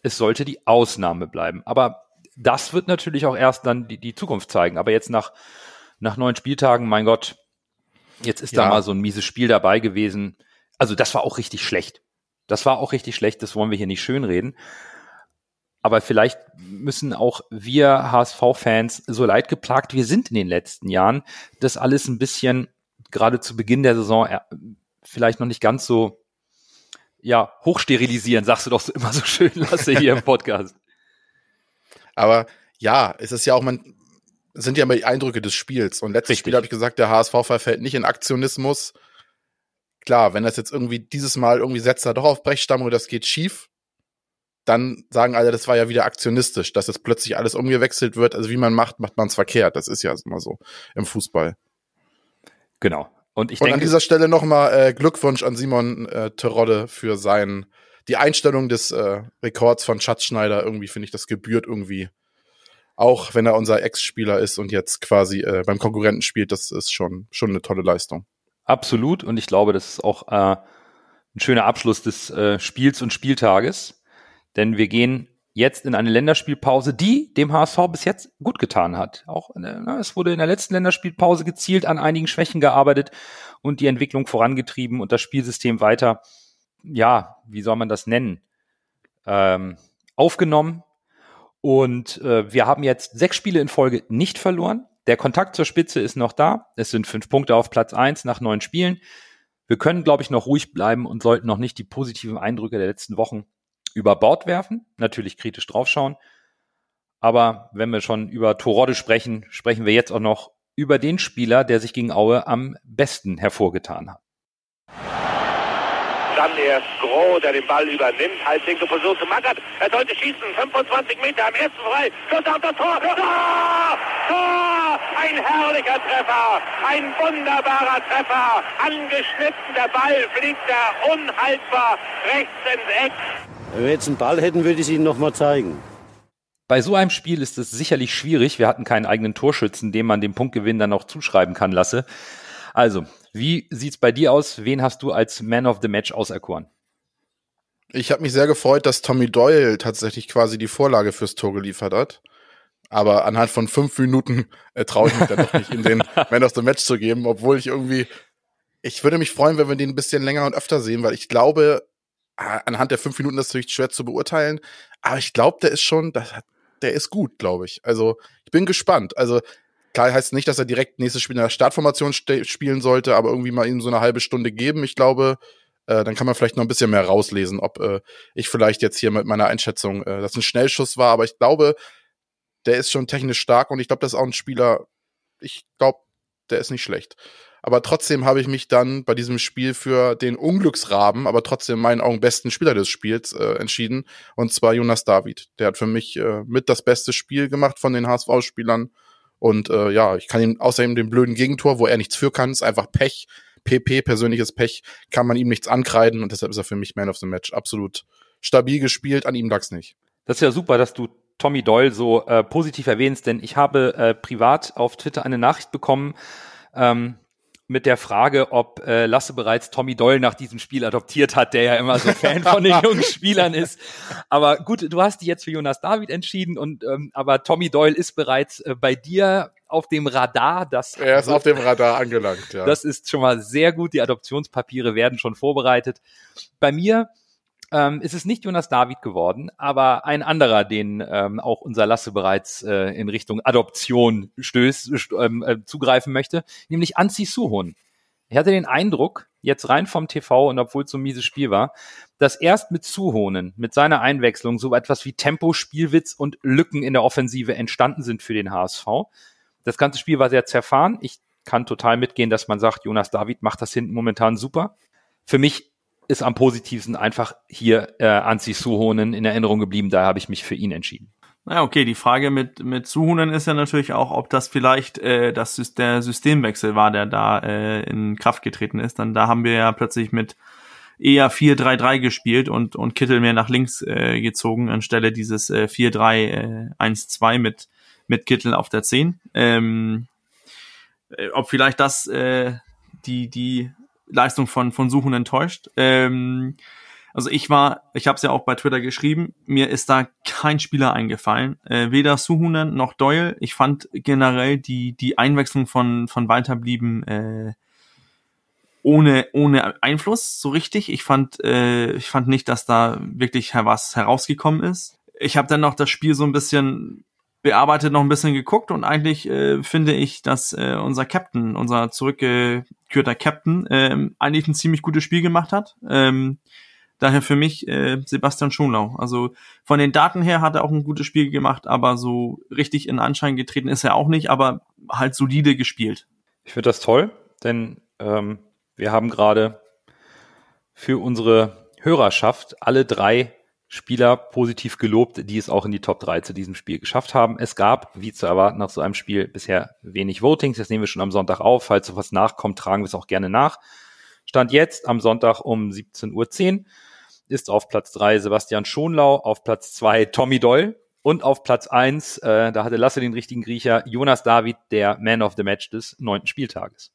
Es sollte die Ausnahme bleiben. Aber das wird natürlich auch erst dann die, die Zukunft zeigen. Aber jetzt nach, nach neun Spieltagen, mein Gott, jetzt ist da Ja. mal so ein mieses Spiel dabei gewesen. Also das war auch richtig schlecht. Das war auch richtig schlecht, das wollen wir hier nicht schönreden. Aber vielleicht müssen auch wir HSV-Fans, so leid geplagt wir sind in den letzten Jahren, das alles ein bisschen, gerade zu Beginn der Saison, äh, vielleicht noch nicht ganz so, ja, hochsterilisieren, sagst du doch so immer so schön, Lasse, hier im Podcast. Aber ja, es ist ja auch, man, es sind ja immer die Eindrücke des Spiels. Und letztes Richtig. Spiel habe ich gesagt, der HSV verfällt nicht in Aktionismus. Klar, wenn das jetzt irgendwie dieses Mal irgendwie setzt er doch auf Brechstamm oder das geht schief, dann sagen alle, das war ja wieder aktionistisch, dass jetzt plötzlich alles umgewechselt wird. Also wie man macht, macht man es verkehrt. Das ist ja immer so im Fußball. Genau. Und ich Und an denke, dieser Stelle nochmal äh, Glückwunsch an Simon äh, Terodde für sein, die Einstellung des äh, Rekords von Schatzschneider. Irgendwie finde ich, das gebührt irgendwie. Auch wenn er unser Ex-Spieler ist und jetzt quasi äh, beim Konkurrenten spielt, das ist schon, schon eine tolle Leistung. Absolut. Und ich glaube, das ist auch äh, ein schöner Abschluss des äh, Spiels und Spieltages. Denn wir gehen jetzt in eine Länderspielpause, die dem HSV bis jetzt gut getan hat. Auch äh, na, es wurde in der letzten Länderspielpause gezielt an einigen Schwächen gearbeitet und die Entwicklung vorangetrieben und das Spielsystem weiter, ja, wie soll man das nennen, ähm, aufgenommen. Und äh, wir haben jetzt sechs Spiele in Folge nicht verloren. Der Kontakt zur Spitze ist noch da. Es sind fünf Punkte auf Platz eins nach neun Spielen. Wir können, glaube ich, noch ruhig bleiben und sollten noch nicht die positiven Eindrücke der letzten Wochen über Bord werfen, natürlich kritisch draufschauen. Aber wenn wir schon über Torode sprechen, sprechen wir jetzt auch noch über den Spieler, der sich gegen Aue am besten hervorgetan hat. Dann erst Groh, der den Ball übernimmt. Halblinke Position zu Mackert. Er sollte schießen. 25 Meter am ersten frei. Schuss auf das Tor. Tor! Tor! Ein herrlicher Treffer. Ein wunderbarer Treffer. Angeschnitten. Der Ball fliegt da unhaltbar rechts ins Eck. Wenn wir jetzt einen Ball hätten, würde ich es Ihnen nochmal zeigen. Bei so einem Spiel ist es sicherlich schwierig. Wir hatten keinen eigenen Torschützen, dem man den Punktgewinn dann auch zuschreiben kann, Lasse. Also, wie sieht's bei dir aus? Wen hast du als Man of the Match auserkoren? Ich habe mich sehr gefreut, dass Tommy Doyle tatsächlich quasi die Vorlage fürs Tor geliefert hat. Aber anhand von fünf Minuten äh, traue ich mich dann doch nicht, ihm den Man of the Match zu geben, obwohl ich irgendwie, ich würde mich freuen, wenn wir den ein bisschen länger und öfter sehen, weil ich glaube, anhand der fünf Minuten ist natürlich schwer zu beurteilen, aber ich glaube, der ist schon, der ist gut, glaube ich. Also ich bin gespannt. Also Klar heißt nicht, dass er direkt nächstes Spiel in der Startformation spielen sollte, aber irgendwie mal ihm so eine halbe Stunde geben. Ich glaube, äh, dann kann man vielleicht noch ein bisschen mehr rauslesen, ob äh, ich vielleicht jetzt hier mit meiner Einschätzung, äh, das ein Schnellschuss war. Aber ich glaube, der ist schon technisch stark und ich glaube, das ist auch ein Spieler, ich glaube, der ist nicht schlecht. Aber trotzdem habe ich mich dann bei diesem Spiel für den Unglücksraben, aber trotzdem in meinen Augen besten Spieler des Spiels äh, entschieden. Und zwar Jonas David. Der hat für mich äh, mit das beste Spiel gemacht von den HSV-Spielern. Und äh, ja, ich kann ihm außerdem den blöden Gegentor, wo er nichts für kann, ist einfach Pech. PP, persönliches Pech, kann man ihm nichts ankreiden und deshalb ist er für mich Man of the Match. Absolut stabil gespielt, an ihm lag's nicht. Das ist ja super, dass du Tommy Doyle so äh, positiv erwähnst, denn ich habe äh, privat auf Twitter eine Nachricht bekommen, ähm, mit der Frage, ob äh, Lasse bereits Tommy Doyle nach diesem Spiel adoptiert hat, der ja immer so Fan von den jungen Spielern ist. Aber gut, du hast dich jetzt für Jonas David entschieden und ähm, aber Tommy Doyle ist bereits äh, bei dir auf dem Radar. Das er ist auf dem Radar angelangt, ja. Das ist schon mal sehr gut. Die Adoptionspapiere werden schon vorbereitet. Bei mir ähm, ist es nicht Jonas David geworden, aber ein anderer, den ähm, auch unser Lasse bereits äh, in Richtung Adoption stößt, ähm, äh, zugreifen möchte, nämlich Anzi Suhon. Ich hatte den Eindruck, jetzt rein vom TV und obwohl es so ein mieses Spiel war, dass erst mit Zuhonen, mit seiner Einwechslung so etwas wie Tempo, Spielwitz und Lücken in der Offensive entstanden sind für den HSV. Das ganze Spiel war sehr zerfahren. Ich kann total mitgehen, dass man sagt, Jonas David macht das hinten momentan super. Für mich ist am positivsten einfach hier äh, Anzi Suhonen in Erinnerung geblieben. Da habe ich mich für ihn entschieden. Naja, okay, die Frage mit, mit Suhonen ist ja natürlich auch, ob das vielleicht äh, das, der Systemwechsel war, der da äh, in Kraft getreten ist. Dann da haben wir ja plötzlich mit eher 4-3-3 gespielt und, und Kittel mehr nach links äh, gezogen, anstelle dieses äh, 4-3-1-2 äh, mit, mit Kittel auf der 10. Ähm, äh, ob vielleicht das äh, die, die Leistung von, von Suchen enttäuscht. Ähm, also ich war, ich habe es ja auch bei Twitter geschrieben, mir ist da kein Spieler eingefallen, äh, weder Suhunen noch Doyle. Ich fand generell die die Einwechslung von von Walter blieben äh, ohne ohne Einfluss so richtig. Ich fand äh, ich fand nicht, dass da wirklich was herausgekommen ist. Ich habe dann noch das Spiel so ein bisschen bearbeitet noch ein bisschen geguckt und eigentlich äh, finde ich, dass äh, unser Captain, unser zurückgekürter Captain, äh, eigentlich ein ziemlich gutes Spiel gemacht hat. Ähm, daher für mich äh, Sebastian Schonlau. Also von den Daten her hat er auch ein gutes Spiel gemacht, aber so richtig in Anschein getreten ist er auch nicht, aber halt solide gespielt. Ich finde das toll, denn ähm, wir haben gerade für unsere Hörerschaft alle drei Spieler positiv gelobt, die es auch in die Top 3 zu diesem Spiel geschafft haben. Es gab, wie zu erwarten, nach so einem Spiel bisher wenig Votings. Das nehmen wir schon am Sonntag auf. Falls so was nachkommt, tragen wir es auch gerne nach. Stand jetzt am Sonntag um 17.10 Uhr ist auf Platz 3 Sebastian Schonlau, auf Platz 2 Tommy Doyle und auf Platz 1, äh, da hatte Lasse den richtigen Griecher, Jonas David, der Man of the Match des neunten Spieltages.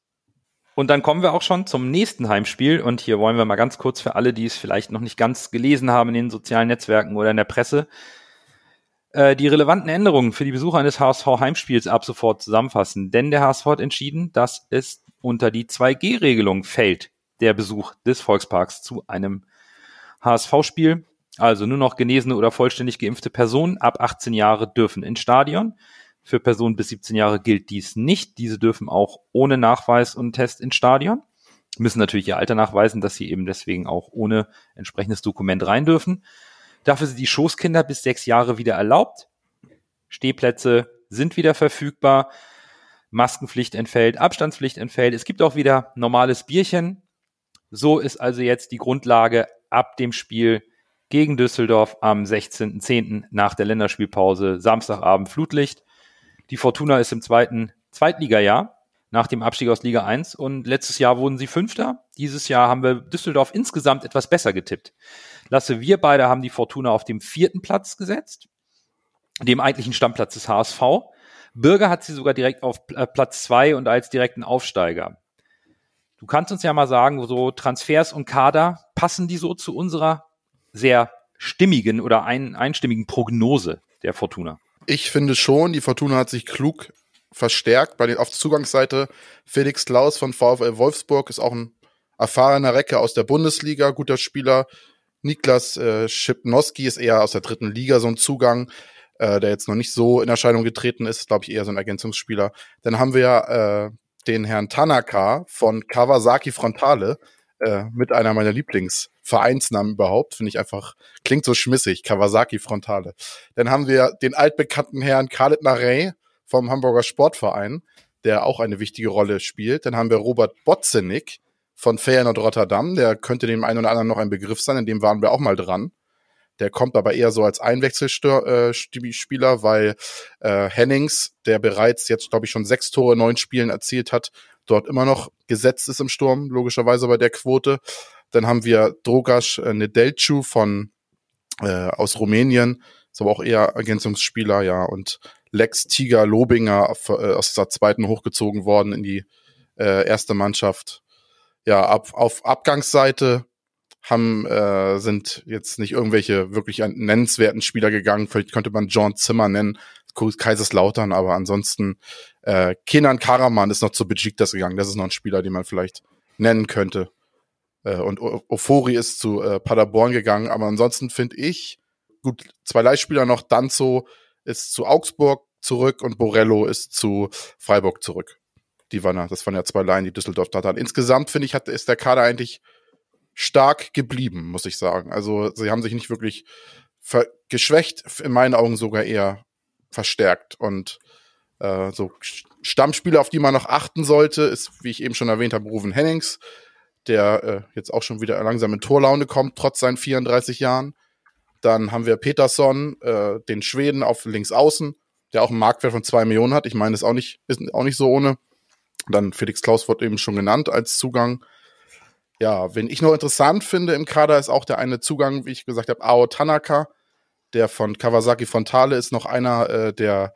Und dann kommen wir auch schon zum nächsten Heimspiel. Und hier wollen wir mal ganz kurz für alle, die es vielleicht noch nicht ganz gelesen haben in den sozialen Netzwerken oder in der Presse, äh, die relevanten Änderungen für die Besucher eines HSV-Heimspiels ab sofort zusammenfassen. Denn der HSV hat entschieden, dass es unter die 2G-Regelung fällt, der Besuch des Volksparks zu einem HSV-Spiel. Also nur noch genesene oder vollständig geimpfte Personen ab 18 Jahre dürfen ins Stadion. Für Personen bis 17 Jahre gilt dies nicht. Diese dürfen auch ohne Nachweis und Test ins Stadion. Müssen natürlich ihr Alter nachweisen, dass sie eben deswegen auch ohne entsprechendes Dokument rein dürfen. Dafür sind die Schoßkinder bis sechs Jahre wieder erlaubt. Stehplätze sind wieder verfügbar. Maskenpflicht entfällt, Abstandspflicht entfällt. Es gibt auch wieder normales Bierchen. So ist also jetzt die Grundlage ab dem Spiel gegen Düsseldorf am 16.10. nach der Länderspielpause, Samstagabend Flutlicht. Die Fortuna ist im zweiten Zweitligajahr nach dem Abstieg aus Liga 1 und letztes Jahr wurden sie Fünfter. Dieses Jahr haben wir Düsseldorf insgesamt etwas besser getippt. Lasse, wir beide haben die Fortuna auf dem vierten Platz gesetzt, dem eigentlichen Stammplatz des HSV. Bürger hat sie sogar direkt auf äh, Platz zwei und als direkten Aufsteiger. Du kannst uns ja mal sagen, so Transfers und Kader, passen die so zu unserer sehr stimmigen oder ein, einstimmigen Prognose der Fortuna? Ich finde schon, die Fortuna hat sich klug verstärkt. Bei den, auf der Zugangsseite Felix Klaus von VfL Wolfsburg ist auch ein erfahrener Recke aus der Bundesliga, guter Spieler. Niklas äh, Schipnowski ist eher aus der dritten Liga so ein Zugang, äh, der jetzt noch nicht so in Erscheinung getreten ist, glaube ich eher so ein Ergänzungsspieler. Dann haben wir äh, den Herrn Tanaka von Kawasaki Frontale, äh, mit einer meiner Lieblingsvereinsnamen überhaupt. Finde ich einfach, klingt so schmissig, Kawasaki Frontale. Dann haben wir den altbekannten Herrn Khaled Narey vom Hamburger Sportverein, der auch eine wichtige Rolle spielt. Dann haben wir Robert Botzenik von Feyenoord Rotterdam, der könnte dem einen oder anderen noch ein Begriff sein, in dem waren wir auch mal dran. Der kommt aber eher so als Einwechselspieler, äh, weil äh, Hennings, der bereits jetzt, glaube ich, schon sechs Tore in neun Spielen erzielt hat, dort immer noch gesetzt ist im Sturm, logischerweise bei der Quote. Dann haben wir Drogas äh, Nedelcu von äh, aus Rumänien, ist aber auch eher Ergänzungsspieler, ja, und Lex Tiger Lobinger äh, aus der zweiten hochgezogen worden in die äh, erste Mannschaft. Ja, ab, auf Abgangsseite haben äh, sind jetzt nicht irgendwelche wirklich nennenswerten Spieler gegangen. Vielleicht könnte man John Zimmer nennen, Kaiserslautern, aber ansonsten äh, Kenan Karaman ist noch zu Besiktas gegangen. Das ist noch ein Spieler, den man vielleicht nennen könnte. Äh, und Ofori ist zu äh, Paderborn gegangen. Aber ansonsten finde ich, gut, zwei Leihspieler noch. Danzo ist zu Augsburg zurück und Borello ist zu Freiburg zurück. Die waren ja, das waren ja zwei Laien, die Düsseldorf da hatten. Insgesamt finde ich, hat, ist der Kader eigentlich stark geblieben, muss ich sagen. Also sie haben sich nicht wirklich geschwächt, in meinen Augen sogar eher verstärkt. Und äh, so Stammspieler, auf die man noch achten sollte, ist, wie ich eben schon erwähnt habe, Ruven Hennings, der äh, jetzt auch schon wieder langsam in Torlaune kommt, trotz seinen 34 Jahren. Dann haben wir Peterson, äh, den Schweden auf links außen, der auch einen Marktwert von zwei Millionen hat. Ich meine, ist auch nicht, ist auch nicht so ohne. Dann Felix Klaus wurde eben schon genannt als Zugang. Ja, wen ich noch interessant finde im Kader ist auch der eine Zugang, wie ich gesagt habe, Ao Tanaka, der von Kawasaki Fontale ist noch einer äh, der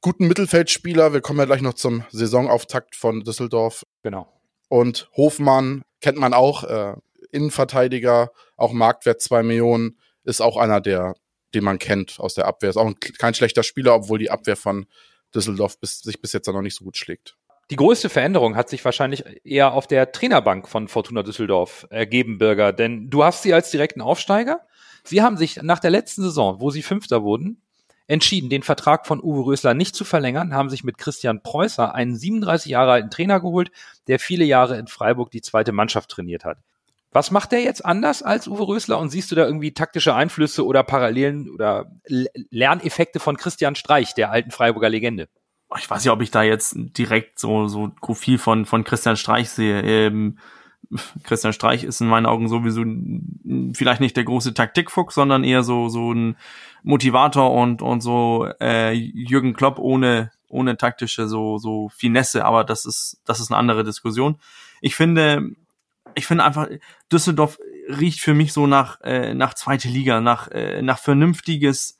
guten Mittelfeldspieler. Wir kommen ja gleich noch zum Saisonauftakt von Düsseldorf. Genau. Und Hofmann kennt man auch, äh, Innenverteidiger, auch Marktwert zwei Millionen, ist auch einer, der, den man kennt aus der Abwehr. Ist auch ein, kein schlechter Spieler, obwohl die Abwehr von Düsseldorf bis, sich bis jetzt noch nicht so gut schlägt. Die größte Veränderung hat sich wahrscheinlich eher auf der Trainerbank von Fortuna Düsseldorf ergeben, Bürger. Denn du hast sie als direkten Aufsteiger Sie haben sich nach der letzten Saison, wo sie Fünfter wurden, entschieden, den Vertrag von Uwe Rösler nicht zu verlängern, haben sich mit Christian Preußer einen 37 Jahre alten Trainer geholt, der viele Jahre in Freiburg die zweite Mannschaft trainiert hat. Was macht der jetzt anders als Uwe Rösler und siehst du da irgendwie taktische Einflüsse oder Parallelen oder Lerneffekte von Christian Streich, der alten Freiburger Legende? Ich weiß nicht, ob ich da jetzt direkt so, so viel von, von Christian Streich sehe. Ähm, Christian Streich ist in meinen Augen sowieso vielleicht nicht der große Taktikfuchs, sondern eher so so ein Motivator und und so äh, Jürgen Klopp ohne ohne taktische so so Finesse, aber das ist das ist eine andere Diskussion. Ich finde ich finde einfach Düsseldorf riecht für mich so nach äh, nach zweite Liga, nach äh, nach vernünftiges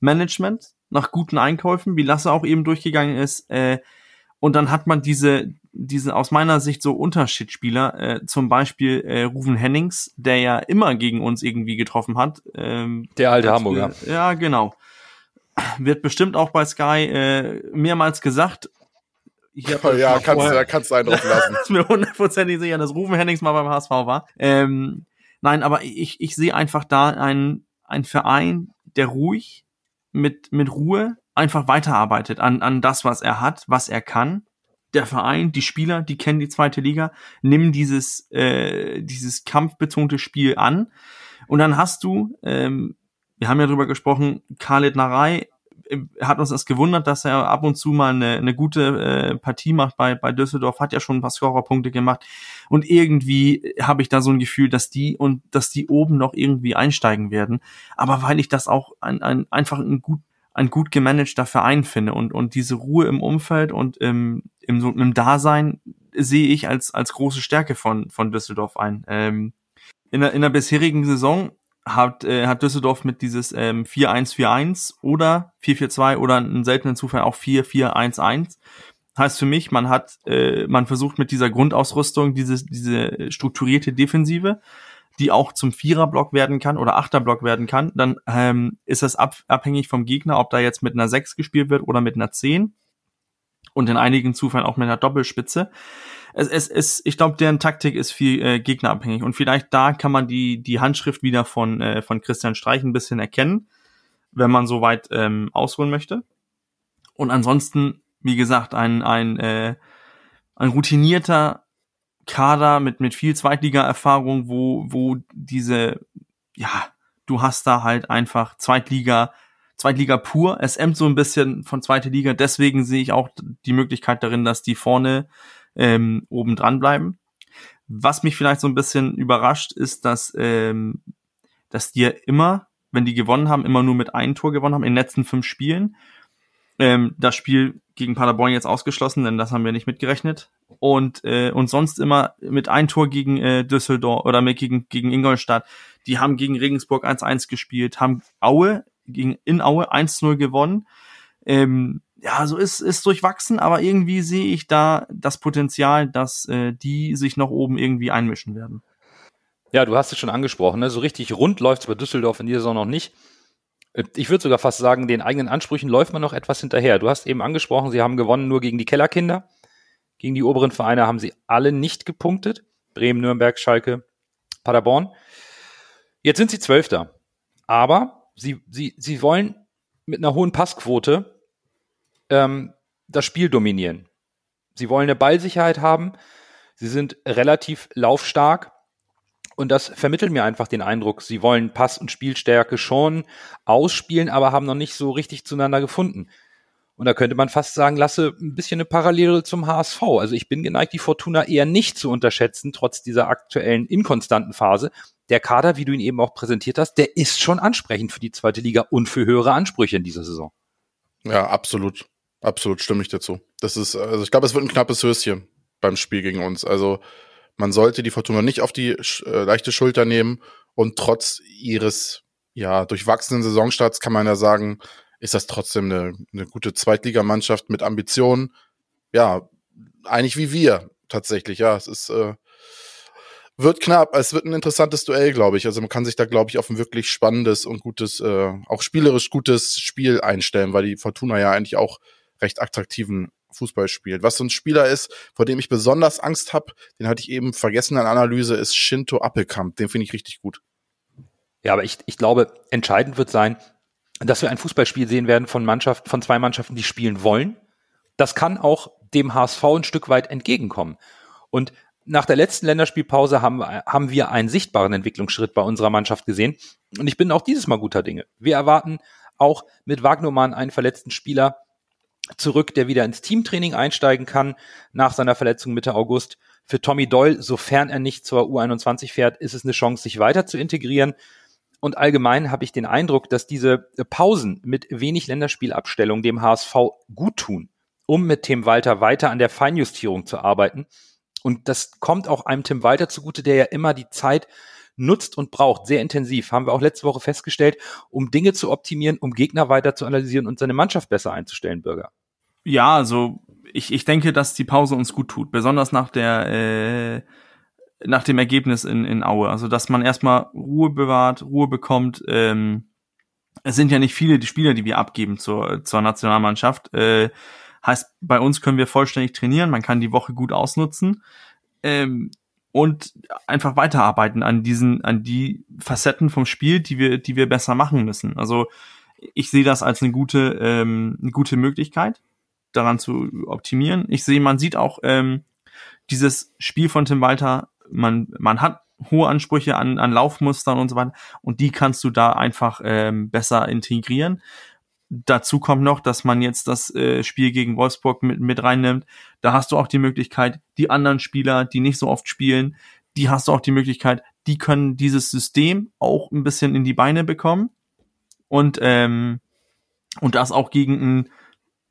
Management, nach guten Einkäufen, wie Lasse auch eben durchgegangen ist. Äh, und dann hat man diese diese aus meiner Sicht so Unterschiedsspieler, äh, zum Beispiel äh, Ruven Hennings, der ja immer gegen uns irgendwie getroffen hat. Ähm, der alte Hamburger. ja, genau. Wird bestimmt auch bei Sky äh, mehrmals gesagt. Ich ja, kannst, vorher, kannst du einen drauf lassen. ist mir hundertprozentig sicher, dass Ruven Hennings mal beim HSV war. Ähm, nein, aber ich, ich sehe einfach da einen, einen Verein, der ruhig, mit, mit Ruhe einfach weiterarbeitet an, an das, was er hat, was er kann der Verein, die Spieler, die kennen die zweite Liga, nehmen dieses, äh, dieses kampfbetonte Spiel an. Und dann hast du, ähm, wir haben ja drüber gesprochen, Khaled Narei hat uns das gewundert, dass er ab und zu mal eine, eine gute äh, Partie macht bei, bei Düsseldorf, hat ja schon ein paar Scorerpunkte gemacht. Und irgendwie habe ich da so ein Gefühl, dass die und dass die oben noch irgendwie einsteigen werden. Aber weil ich das auch ein, ein, einfach ein gut ein gut gemanagter Verein finde und, und diese Ruhe im Umfeld und im, im, so, im Dasein sehe ich als, als große Stärke von, von Düsseldorf ein. Ähm, in, der, in der bisherigen Saison hat, äh, hat Düsseldorf mit dieses ähm, 4-1-4-1 oder 4-4-2 oder einen seltenen Zufall auch 4-4-1-1. Heißt für mich, man hat, äh, man versucht mit dieser Grundausrüstung diese, diese strukturierte Defensive, die auch zum Viererblock werden kann oder Achterblock werden kann, dann ähm, ist das ab, abhängig vom Gegner, ob da jetzt mit einer 6 gespielt wird oder mit einer 10 und in einigen Zufällen auch mit einer Doppelspitze es, es, es ich glaube, deren Taktik ist viel äh, gegnerabhängig und vielleicht da kann man die die Handschrift wieder von äh, von Christian Streich ein bisschen erkennen, wenn man so weit ähm, ausholen möchte. Und ansonsten, wie gesagt, ein ein äh, ein routinierter Kader mit mit viel Zweitliga-Erfahrung, wo wo diese ja du hast da halt einfach Zweitliga Zweitliga pur. Es emmt so ein bisschen von zweite Liga. Deswegen sehe ich auch die Möglichkeit darin, dass die vorne ähm, oben dran bleiben. Was mich vielleicht so ein bisschen überrascht, ist, dass, ähm, dass die ja immer, wenn die gewonnen haben, immer nur mit einem Tor gewonnen haben in den letzten fünf Spielen. Ähm, das Spiel gegen Paderborn jetzt ausgeschlossen, denn das haben wir nicht mitgerechnet. Und, äh, und sonst immer mit ein Tor gegen äh, Düsseldorf oder mit gegen, gegen Ingolstadt. Die haben gegen Regensburg 1-1 gespielt, haben Aue gegen in Aue 1-0 gewonnen. Ähm, ja, so ist, ist durchwachsen, aber irgendwie sehe ich da das Potenzial, dass äh, die sich noch oben irgendwie einmischen werden. Ja, du hast es schon angesprochen, ne? so richtig rund läuft es bei Düsseldorf in dieser Saison noch nicht. Äh, ich würde sogar fast sagen, den eigenen Ansprüchen läuft man noch etwas hinterher. Du hast eben angesprochen, sie haben gewonnen nur gegen die Kellerkinder. Gegen die oberen Vereine haben sie alle nicht gepunktet. Bremen, Nürnberg, Schalke, Paderborn. Jetzt sind sie Zwölfter. Aber sie, sie, sie wollen mit einer hohen Passquote ähm, das Spiel dominieren. Sie wollen eine Ballsicherheit haben. Sie sind relativ laufstark. Und das vermittelt mir einfach den Eindruck, sie wollen Pass- und Spielstärke schon ausspielen, aber haben noch nicht so richtig zueinander gefunden. Und da könnte man fast sagen, lasse ein bisschen eine Parallele zum HSV. Also ich bin geneigt, die Fortuna eher nicht zu unterschätzen, trotz dieser aktuellen inkonstanten Phase. Der Kader, wie du ihn eben auch präsentiert hast, der ist schon ansprechend für die zweite Liga und für höhere Ansprüche in dieser Saison. Ja, absolut. Absolut stimme ich dazu. Das ist, also ich glaube, es wird ein knappes Höschen beim Spiel gegen uns. Also man sollte die Fortuna nicht auf die äh, leichte Schulter nehmen und trotz ihres ja durchwachsenen Saisonstarts kann man ja sagen, ist das trotzdem eine, eine gute Zweitligamannschaft mit Ambitionen. Ja, eigentlich wie wir tatsächlich. Ja, es ist äh, wird knapp. Es wird ein interessantes Duell, glaube ich. Also man kann sich da, glaube ich, auf ein wirklich spannendes und gutes, äh, auch spielerisch gutes Spiel einstellen, weil die Fortuna ja eigentlich auch recht attraktiven Fußball spielt. Was so ein Spieler ist, vor dem ich besonders Angst habe, den hatte ich eben vergessen an Analyse, ist Shinto Appelkamp. Den finde ich richtig gut. Ja, aber ich, ich glaube, entscheidend wird sein, dass wir ein Fußballspiel sehen werden von Mannschaften, von zwei Mannschaften, die spielen wollen. Das kann auch dem HSV ein Stück weit entgegenkommen. Und nach der letzten Länderspielpause haben, haben wir einen sichtbaren Entwicklungsschritt bei unserer Mannschaft gesehen. Und ich bin auch dieses Mal guter Dinge. Wir erwarten auch mit Wagnermann einen verletzten Spieler, zurück, der wieder ins Teamtraining einsteigen kann nach seiner Verletzung Mitte August. Für Tommy Doyle, sofern er nicht zur U21 fährt, ist es eine Chance, sich weiter zu integrieren. Und allgemein habe ich den Eindruck, dass diese Pausen mit wenig Länderspielabstellung dem HSV gut tun, um mit Tim Walter weiter an der Feinjustierung zu arbeiten. Und das kommt auch einem Tim Walter zugute, der ja immer die Zeit nutzt und braucht, sehr intensiv, haben wir auch letzte Woche festgestellt, um Dinge zu optimieren, um Gegner weiter zu analysieren und seine Mannschaft besser einzustellen, Bürger. Ja, also ich, ich denke, dass die Pause uns gut tut, besonders nach der äh, nach dem Ergebnis in, in Aue. Also dass man erstmal Ruhe bewahrt, Ruhe bekommt. Ähm, es sind ja nicht viele die Spieler, die wir abgeben zur, zur Nationalmannschaft. Äh, heißt, bei uns können wir vollständig trainieren, man kann die Woche gut ausnutzen. Ähm, und einfach weiterarbeiten an diesen, an die Facetten vom Spiel, die wir, die wir besser machen müssen. Also ich sehe das als eine gute, ähm, eine gute Möglichkeit, daran zu optimieren. Ich sehe, man sieht auch ähm, dieses Spiel von Tim Walter, man, man hat hohe Ansprüche an, an Laufmustern und so weiter. Und die kannst du da einfach ähm, besser integrieren. Dazu kommt noch, dass man jetzt das äh, Spiel gegen Wolfsburg mit, mit reinnimmt. Da hast du auch die Möglichkeit, die anderen Spieler, die nicht so oft spielen, die hast du auch die Möglichkeit, die können dieses System auch ein bisschen in die Beine bekommen. Und, ähm, und das auch gegen ein,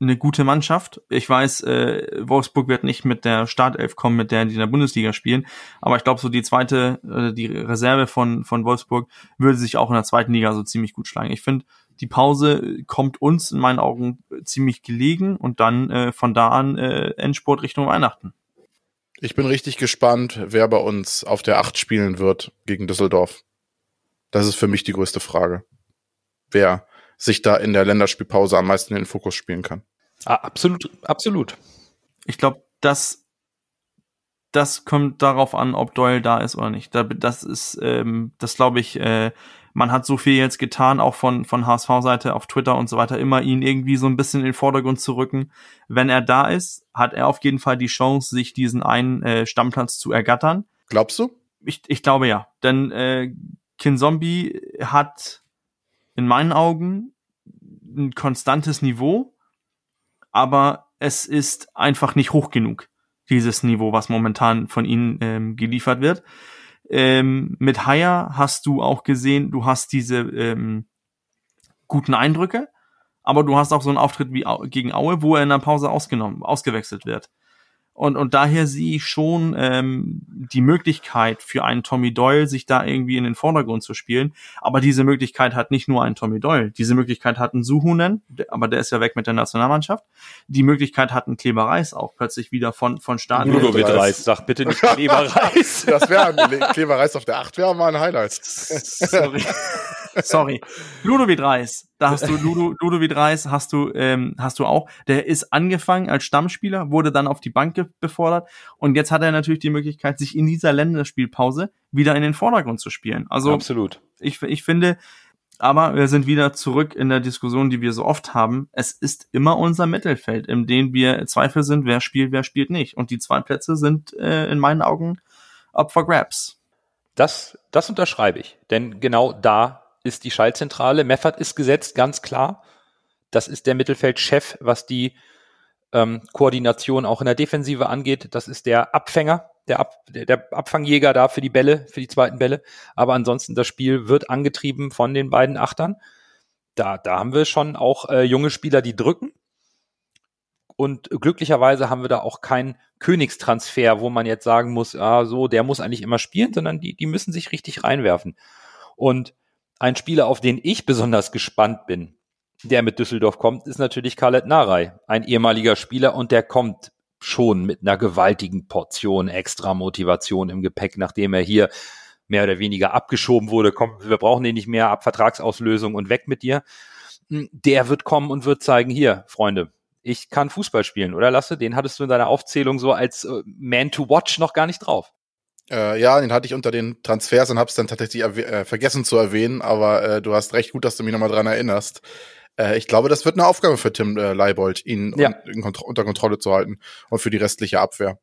eine gute Mannschaft. Ich weiß, äh, Wolfsburg wird nicht mit der Startelf kommen, mit der die in der Bundesliga spielen. Aber ich glaube, so die zweite, äh, die Reserve von, von Wolfsburg würde sich auch in der zweiten Liga so ziemlich gut schlagen. Ich finde, die Pause kommt uns in meinen Augen ziemlich gelegen und dann äh, von da an äh, Endsport Richtung Weihnachten. Ich bin richtig gespannt, wer bei uns auf der Acht spielen wird gegen Düsseldorf. Das ist für mich die größte Frage. Wer sich da in der Länderspielpause am meisten in den Fokus spielen kann. Ah, absolut, absolut. Ich glaube, das, das kommt darauf an, ob Doyle da ist oder nicht. Das ist, ähm, das glaube ich, äh, man hat so viel jetzt getan, auch von, von HSV-Seite auf Twitter und so weiter, immer ihn irgendwie so ein bisschen in den Vordergrund zu rücken. Wenn er da ist, hat er auf jeden Fall die Chance, sich diesen einen äh, Stammplatz zu ergattern. Glaubst du? Ich, ich glaube ja. Denn äh, Kinzombie hat in meinen Augen ein konstantes Niveau, aber es ist einfach nicht hoch genug, dieses Niveau, was momentan von ihnen ähm, geliefert wird. Ähm, mit Haya hast du auch gesehen, du hast diese ähm, guten Eindrücke, aber du hast auch so einen Auftritt wie gegen Aue, wo er in der Pause ausgenommen, ausgewechselt wird. Und, und daher sehe ich schon ähm, die Möglichkeit für einen Tommy Doyle, sich da irgendwie in den Vordergrund zu spielen. Aber diese Möglichkeit hat nicht nur ein Tommy Doyle. Diese Möglichkeit hat ein Suhunen, aber der ist ja weg mit der Nationalmannschaft. Die Möglichkeit hat ein Kleber Reis auch plötzlich wieder von, von Start. Ludovic Reis, sag bitte nicht Kleber Reis. das wäre Kleber Reis auf der 8 wäre mal ein Highlight. Sorry. Sorry. Ludovic Reis, da hast du Ludo, Ludovic Reis, hast du, ähm, hast du auch. Der ist angefangen als Stammspieler, wurde dann auf die Bank befordert und jetzt hat er natürlich die Möglichkeit, sich in dieser Länderspielpause wieder in den Vordergrund zu spielen. Also absolut. Ich, ich finde, aber wir sind wieder zurück in der Diskussion, die wir so oft haben. Es ist immer unser Mittelfeld, in dem wir Zweifel sind, wer spielt, wer spielt nicht. Und die zwei Plätze sind äh, in meinen Augen up for grabs. Das, das unterschreibe ich. Denn genau da ist die Schaltzentrale. Meffert ist gesetzt, ganz klar. Das ist der Mittelfeldchef, was die ähm, Koordination auch in der Defensive angeht. Das ist der Abfänger, der, Ab, der Abfangjäger da für die Bälle, für die zweiten Bälle. Aber ansonsten, das Spiel wird angetrieben von den beiden Achtern. Da, da haben wir schon auch äh, junge Spieler, die drücken. Und glücklicherweise haben wir da auch keinen Königstransfer, wo man jetzt sagen muss, ah, so, der muss eigentlich immer spielen, sondern die, die müssen sich richtig reinwerfen. Und ein Spieler, auf den ich besonders gespannt bin, der mit Düsseldorf kommt, ist natürlich Khaled Narei, ein ehemaliger Spieler und der kommt schon mit einer gewaltigen Portion extra Motivation im Gepäck, nachdem er hier mehr oder weniger abgeschoben wurde. Komm, wir brauchen den nicht mehr ab Vertragsauslösung und weg mit dir. Hm, der wird kommen und wird zeigen, hier, Freunde, ich kann Fußball spielen, oder Lasse? Den hattest du in deiner Aufzählung so als äh, Man to Watch noch gar nicht drauf. Äh, ja, den hatte ich unter den Transfers und habe es dann tatsächlich äh, vergessen zu erwähnen, aber äh, du hast recht gut, dass du mich nochmal dran erinnerst. Äh, ich glaube, das wird eine Aufgabe für Tim äh, Leibold, ihn ja. un Kont unter Kontrolle zu halten und für die restliche Abwehr.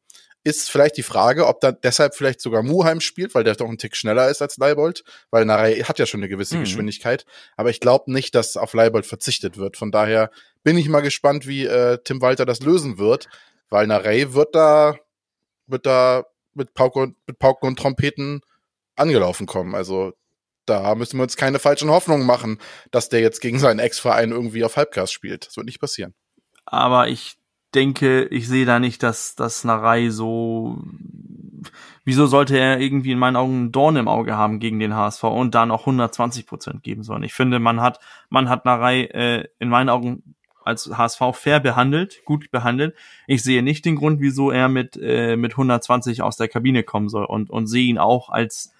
Ist vielleicht die Frage, ob da deshalb vielleicht sogar Muheim spielt, weil der doch ein Tick schneller ist als Leibold, weil Narei hat ja schon eine gewisse mhm. Geschwindigkeit. Aber ich glaube nicht, dass auf Leibold verzichtet wird. Von daher bin ich mal gespannt, wie äh, Tim Walter das lösen wird, weil Narei wird da, wird da mit Pauke, mit Pauken und Trompeten angelaufen kommen. Also da müssen wir uns keine falschen Hoffnungen machen, dass der jetzt gegen seinen Ex-Verein irgendwie auf Halbgas spielt. Das wird nicht passieren. Aber ich denke, ich sehe da nicht, dass das Narei so. Wieso sollte er irgendwie in meinen Augen einen Dorn im Auge haben gegen den HSV und da noch 120 Prozent geben sollen? Ich finde, man hat, man hat Narei äh, in meinen Augen als HSV fair behandelt, gut behandelt. Ich sehe nicht den Grund, wieso er mit, äh, mit 120 aus der Kabine kommen soll und, und sehe ihn auch als,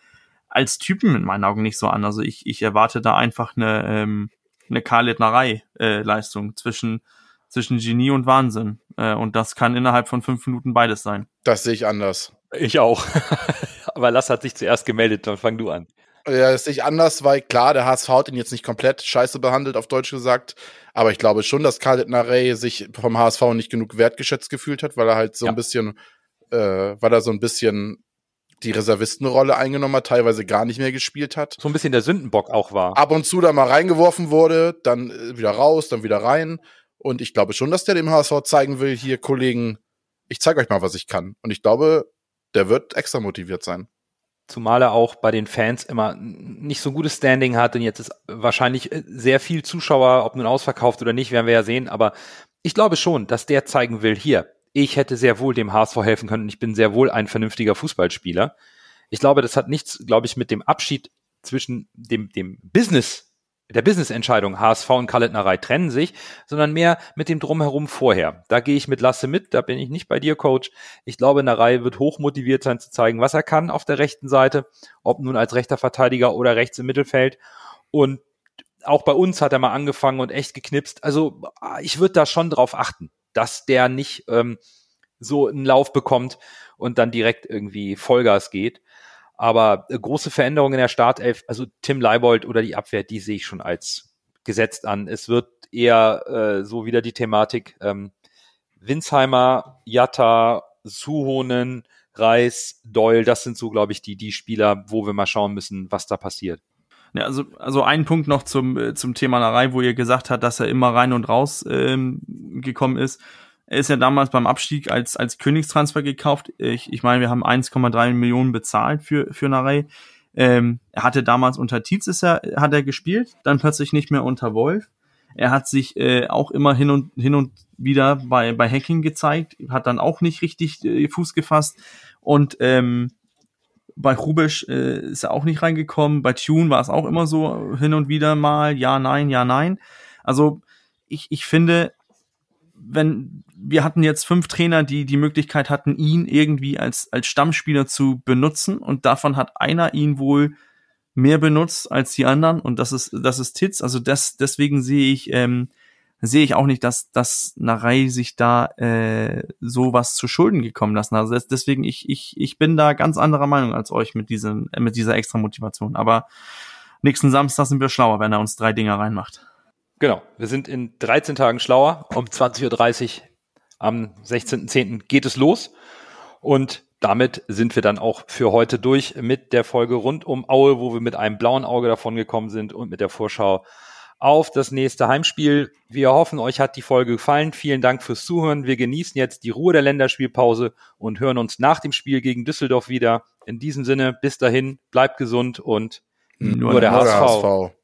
als Typen in meinen Augen nicht so an. Also ich, ich erwarte da einfach eine, ähm, eine Karl-Leitnerei-Leistung äh, zwischen, zwischen Genie und Wahnsinn. Äh, und das kann innerhalb von fünf Minuten beides sein. Das sehe ich anders. Ich auch. Aber Lass hat sich zuerst gemeldet, dann fang du an. Ja, das sehe ich anders, weil klar, der HSV hat ihn jetzt nicht komplett scheiße behandelt, auf Deutsch gesagt. Aber ich glaube schon, dass Khaled Narey sich vom HSV nicht genug wertgeschätzt gefühlt hat, weil er halt so ja. ein bisschen, äh, weil er so ein bisschen die Reservistenrolle eingenommen hat, teilweise gar nicht mehr gespielt hat. So ein bisschen der Sündenbock auch war. Ab und zu da mal reingeworfen wurde, dann äh, wieder raus, dann wieder rein. Und ich glaube schon, dass der dem HSV zeigen will, hier Kollegen, ich zeige euch mal, was ich kann. Und ich glaube, der wird extra motiviert sein. Zumal er auch bei den Fans immer nicht so ein gutes Standing hat und jetzt ist wahrscheinlich äh, sehr viel Zuschauer, ob nun ausverkauft oder nicht, werden wir ja sehen. Aber ich glaube schon, dass der zeigen will, hier, ich hätte sehr wohl dem HSV helfen können und ich bin sehr wohl ein vernünftiger Fußballspieler. Ich glaube, das hat nichts, glaube ich, mit dem Abschied zwischen dem, dem Business, der Business-Entscheidung HSV und Kalletnerei trennen sich, sondern mehr mit dem Drumherum vorher. Da gehe ich mit Lasse mit, da bin ich nicht bei dir, Coach. Ich glaube, Nerei wird hoch motiviert sein zu zeigen, was er kann auf der rechten Seite, ob nun als rechter Verteidiger oder rechts im Mittelfeld. Und auch bei uns hat er mal angefangen und echt geknipst. Also ich würde da schon drauf achten dass der nicht ähm, so einen Lauf bekommt und dann direkt irgendwie Vollgas geht. Aber äh, große Veränderungen in der Startelf, also Tim Leibold oder die Abwehr, die sehe ich schon als gesetzt an. Es wird eher äh, so wieder die Thematik ähm, Winsheimer, Jatta, Suhonen, Reis, Doyle, das sind so, glaube ich, die, die Spieler, wo wir mal schauen müssen, was da passiert. Ja, also, also ein Punkt noch zum, äh, zum Thema Narei, wo ihr gesagt habt, dass er immer rein und raus ähm, gekommen ist. Er ist ja damals beim Abstieg als, als Königstransfer gekauft. Ich, ich meine, wir haben 1,3 Millionen bezahlt für, für Narei. Ähm, er hatte damals unter Tietz ist er, hat er gespielt, dann plötzlich nicht mehr unter Wolf. Er hat sich äh, auch immer hin und hin und wieder bei bei Hacking gezeigt, hat dann auch nicht richtig äh, Fuß gefasst und ähm, bei Rubisch äh, ist er auch nicht reingekommen. Bei Tune war es auch immer so hin und wieder mal, ja, nein, ja, nein. Also ich, ich finde, wenn wir hatten jetzt fünf Trainer, die die Möglichkeit hatten, ihn irgendwie als, als Stammspieler zu benutzen und davon hat einer ihn wohl mehr benutzt als die anderen und das ist, das ist Titz. Also das, deswegen sehe ich ähm, sehe ich auch nicht, dass, dass Narei sich da äh, sowas zu Schulden gekommen lassen. Also deswegen, ich, ich, ich bin da ganz anderer Meinung als euch mit, diesem, mit dieser extra Motivation. Aber nächsten Samstag sind wir schlauer, wenn er uns drei Dinger reinmacht. Genau, wir sind in 13 Tagen schlauer. Um 20.30 Uhr am 16.10. geht es los. Und damit sind wir dann auch für heute durch mit der Folge rund um Aue, wo wir mit einem blauen Auge davon gekommen sind und mit der Vorschau auf das nächste Heimspiel. Wir hoffen, euch hat die Folge gefallen. Vielen Dank fürs Zuhören. Wir genießen jetzt die Ruhe der Länderspielpause und hören uns nach dem Spiel gegen Düsseldorf wieder. In diesem Sinne, bis dahin, bleibt gesund und nur, nur der, der HSV. HSV.